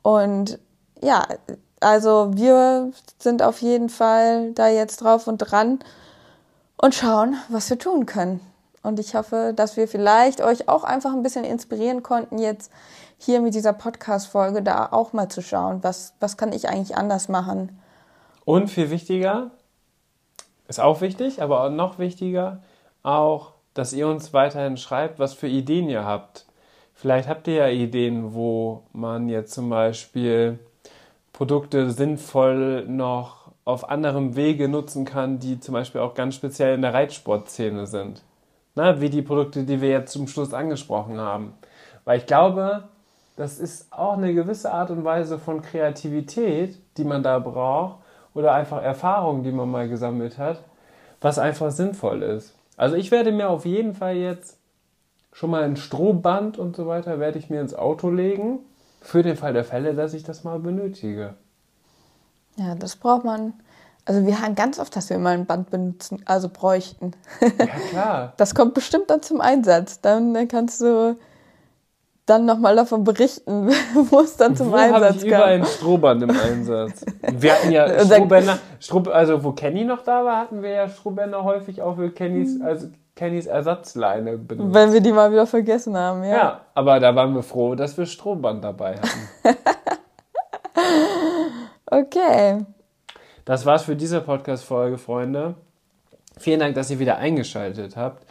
Und ja, also wir sind auf jeden Fall da jetzt drauf und dran und schauen, was wir tun können. Und ich hoffe, dass wir vielleicht euch auch einfach ein bisschen inspirieren konnten, jetzt hier mit dieser Podcast-Folge da auch mal zu schauen, was, was kann ich eigentlich anders machen. Und viel wichtiger, ist auch wichtig, aber noch wichtiger, auch, dass ihr uns weiterhin schreibt, was für Ideen ihr habt. Vielleicht habt ihr ja Ideen, wo man jetzt zum Beispiel Produkte sinnvoll noch auf anderem Wege nutzen kann, die zum Beispiel auch ganz speziell in der Reitsportszene sind. Ne? Wie die Produkte, die wir jetzt zum Schluss angesprochen haben. Weil ich glaube, das ist auch eine gewisse Art und Weise von Kreativität, die man da braucht, oder einfach Erfahrung, die man mal gesammelt hat, was einfach sinnvoll ist. Also ich werde mir auf jeden Fall jetzt schon mal ein Strohband und so weiter, werde ich mir ins Auto legen, für den Fall der Fälle, dass ich das mal benötige. Ja, das braucht man. Also wir haben ganz oft, dass wir mal ein Band benutzen, also bräuchten. Ja, klar. Das kommt bestimmt dann zum Einsatz. Dann kannst du dann nochmal davon berichten, wo es dann zum wo Einsatz ich überall ein Strohband im Einsatz. Wir hatten ja Strohbänder, Stroh, also wo Kenny noch da war, hatten wir ja Strohbänder häufig auch für Kennys, also Kennys Ersatzleine benutzt. Wenn wir die mal wieder vergessen haben, ja. Ja, aber da waren wir froh, dass wir Strohband dabei hatten. okay. Das war's für diese Podcast-Folge, Freunde. Vielen Dank, dass ihr wieder eingeschaltet habt.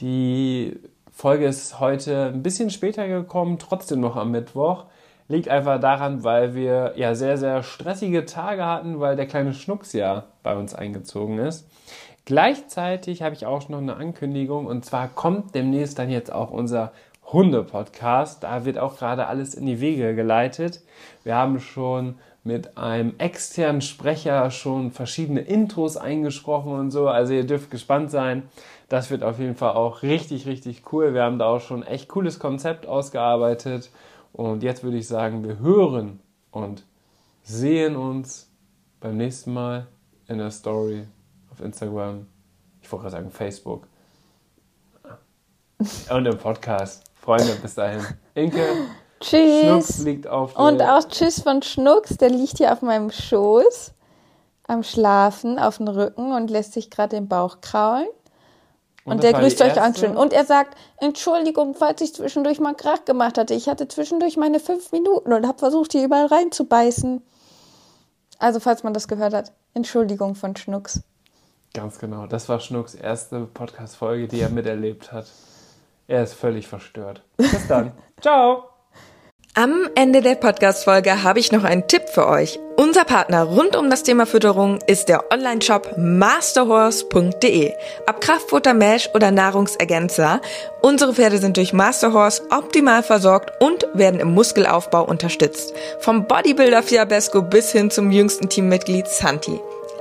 Die Folge ist heute ein bisschen später gekommen, trotzdem noch am Mittwoch. Liegt einfach daran, weil wir ja sehr, sehr stressige Tage hatten, weil der kleine Schnucks ja bei uns eingezogen ist. Gleichzeitig habe ich auch noch eine Ankündigung und zwar kommt demnächst dann jetzt auch unser Hunde-Podcast. Da wird auch gerade alles in die Wege geleitet. Wir haben schon mit einem externen Sprecher schon verschiedene Intros eingesprochen und so. Also ihr dürft gespannt sein. Das wird auf jeden Fall auch richtig, richtig cool. Wir haben da auch schon echt cooles Konzept ausgearbeitet. Und jetzt würde ich sagen, wir hören und sehen uns beim nächsten Mal in der Story auf Instagram. Ich wollte gerade sagen Facebook. Und im Podcast. Freunde, bis dahin. Inke. Tschüss. Schnucks liegt auf der Und auch Tschüss von Schnucks. Der liegt hier auf meinem Schoß am Schlafen auf dem Rücken und lässt sich gerade den Bauch kraulen. Und, und der grüßt euch an schön. Und er sagt, Entschuldigung, falls ich zwischendurch mal Krach gemacht hatte. Ich hatte zwischendurch meine fünf Minuten und habe versucht, hier überall reinzubeißen. Also, falls man das gehört hat, Entschuldigung von Schnucks. Ganz genau. Das war Schnucks erste Podcast-Folge, die er miterlebt hat. Er ist völlig verstört. Bis dann. Ciao. Am Ende der Podcast-Folge habe ich noch einen Tipp für euch. Unser Partner rund um das Thema Fütterung ist der Online-Shop masterhorse.de. Ob Kraftfutter, Mesh oder Nahrungsergänzer, unsere Pferde sind durch Masterhorse optimal versorgt und werden im Muskelaufbau unterstützt. Vom Bodybuilder Fiabesco bis hin zum jüngsten Teammitglied Santi.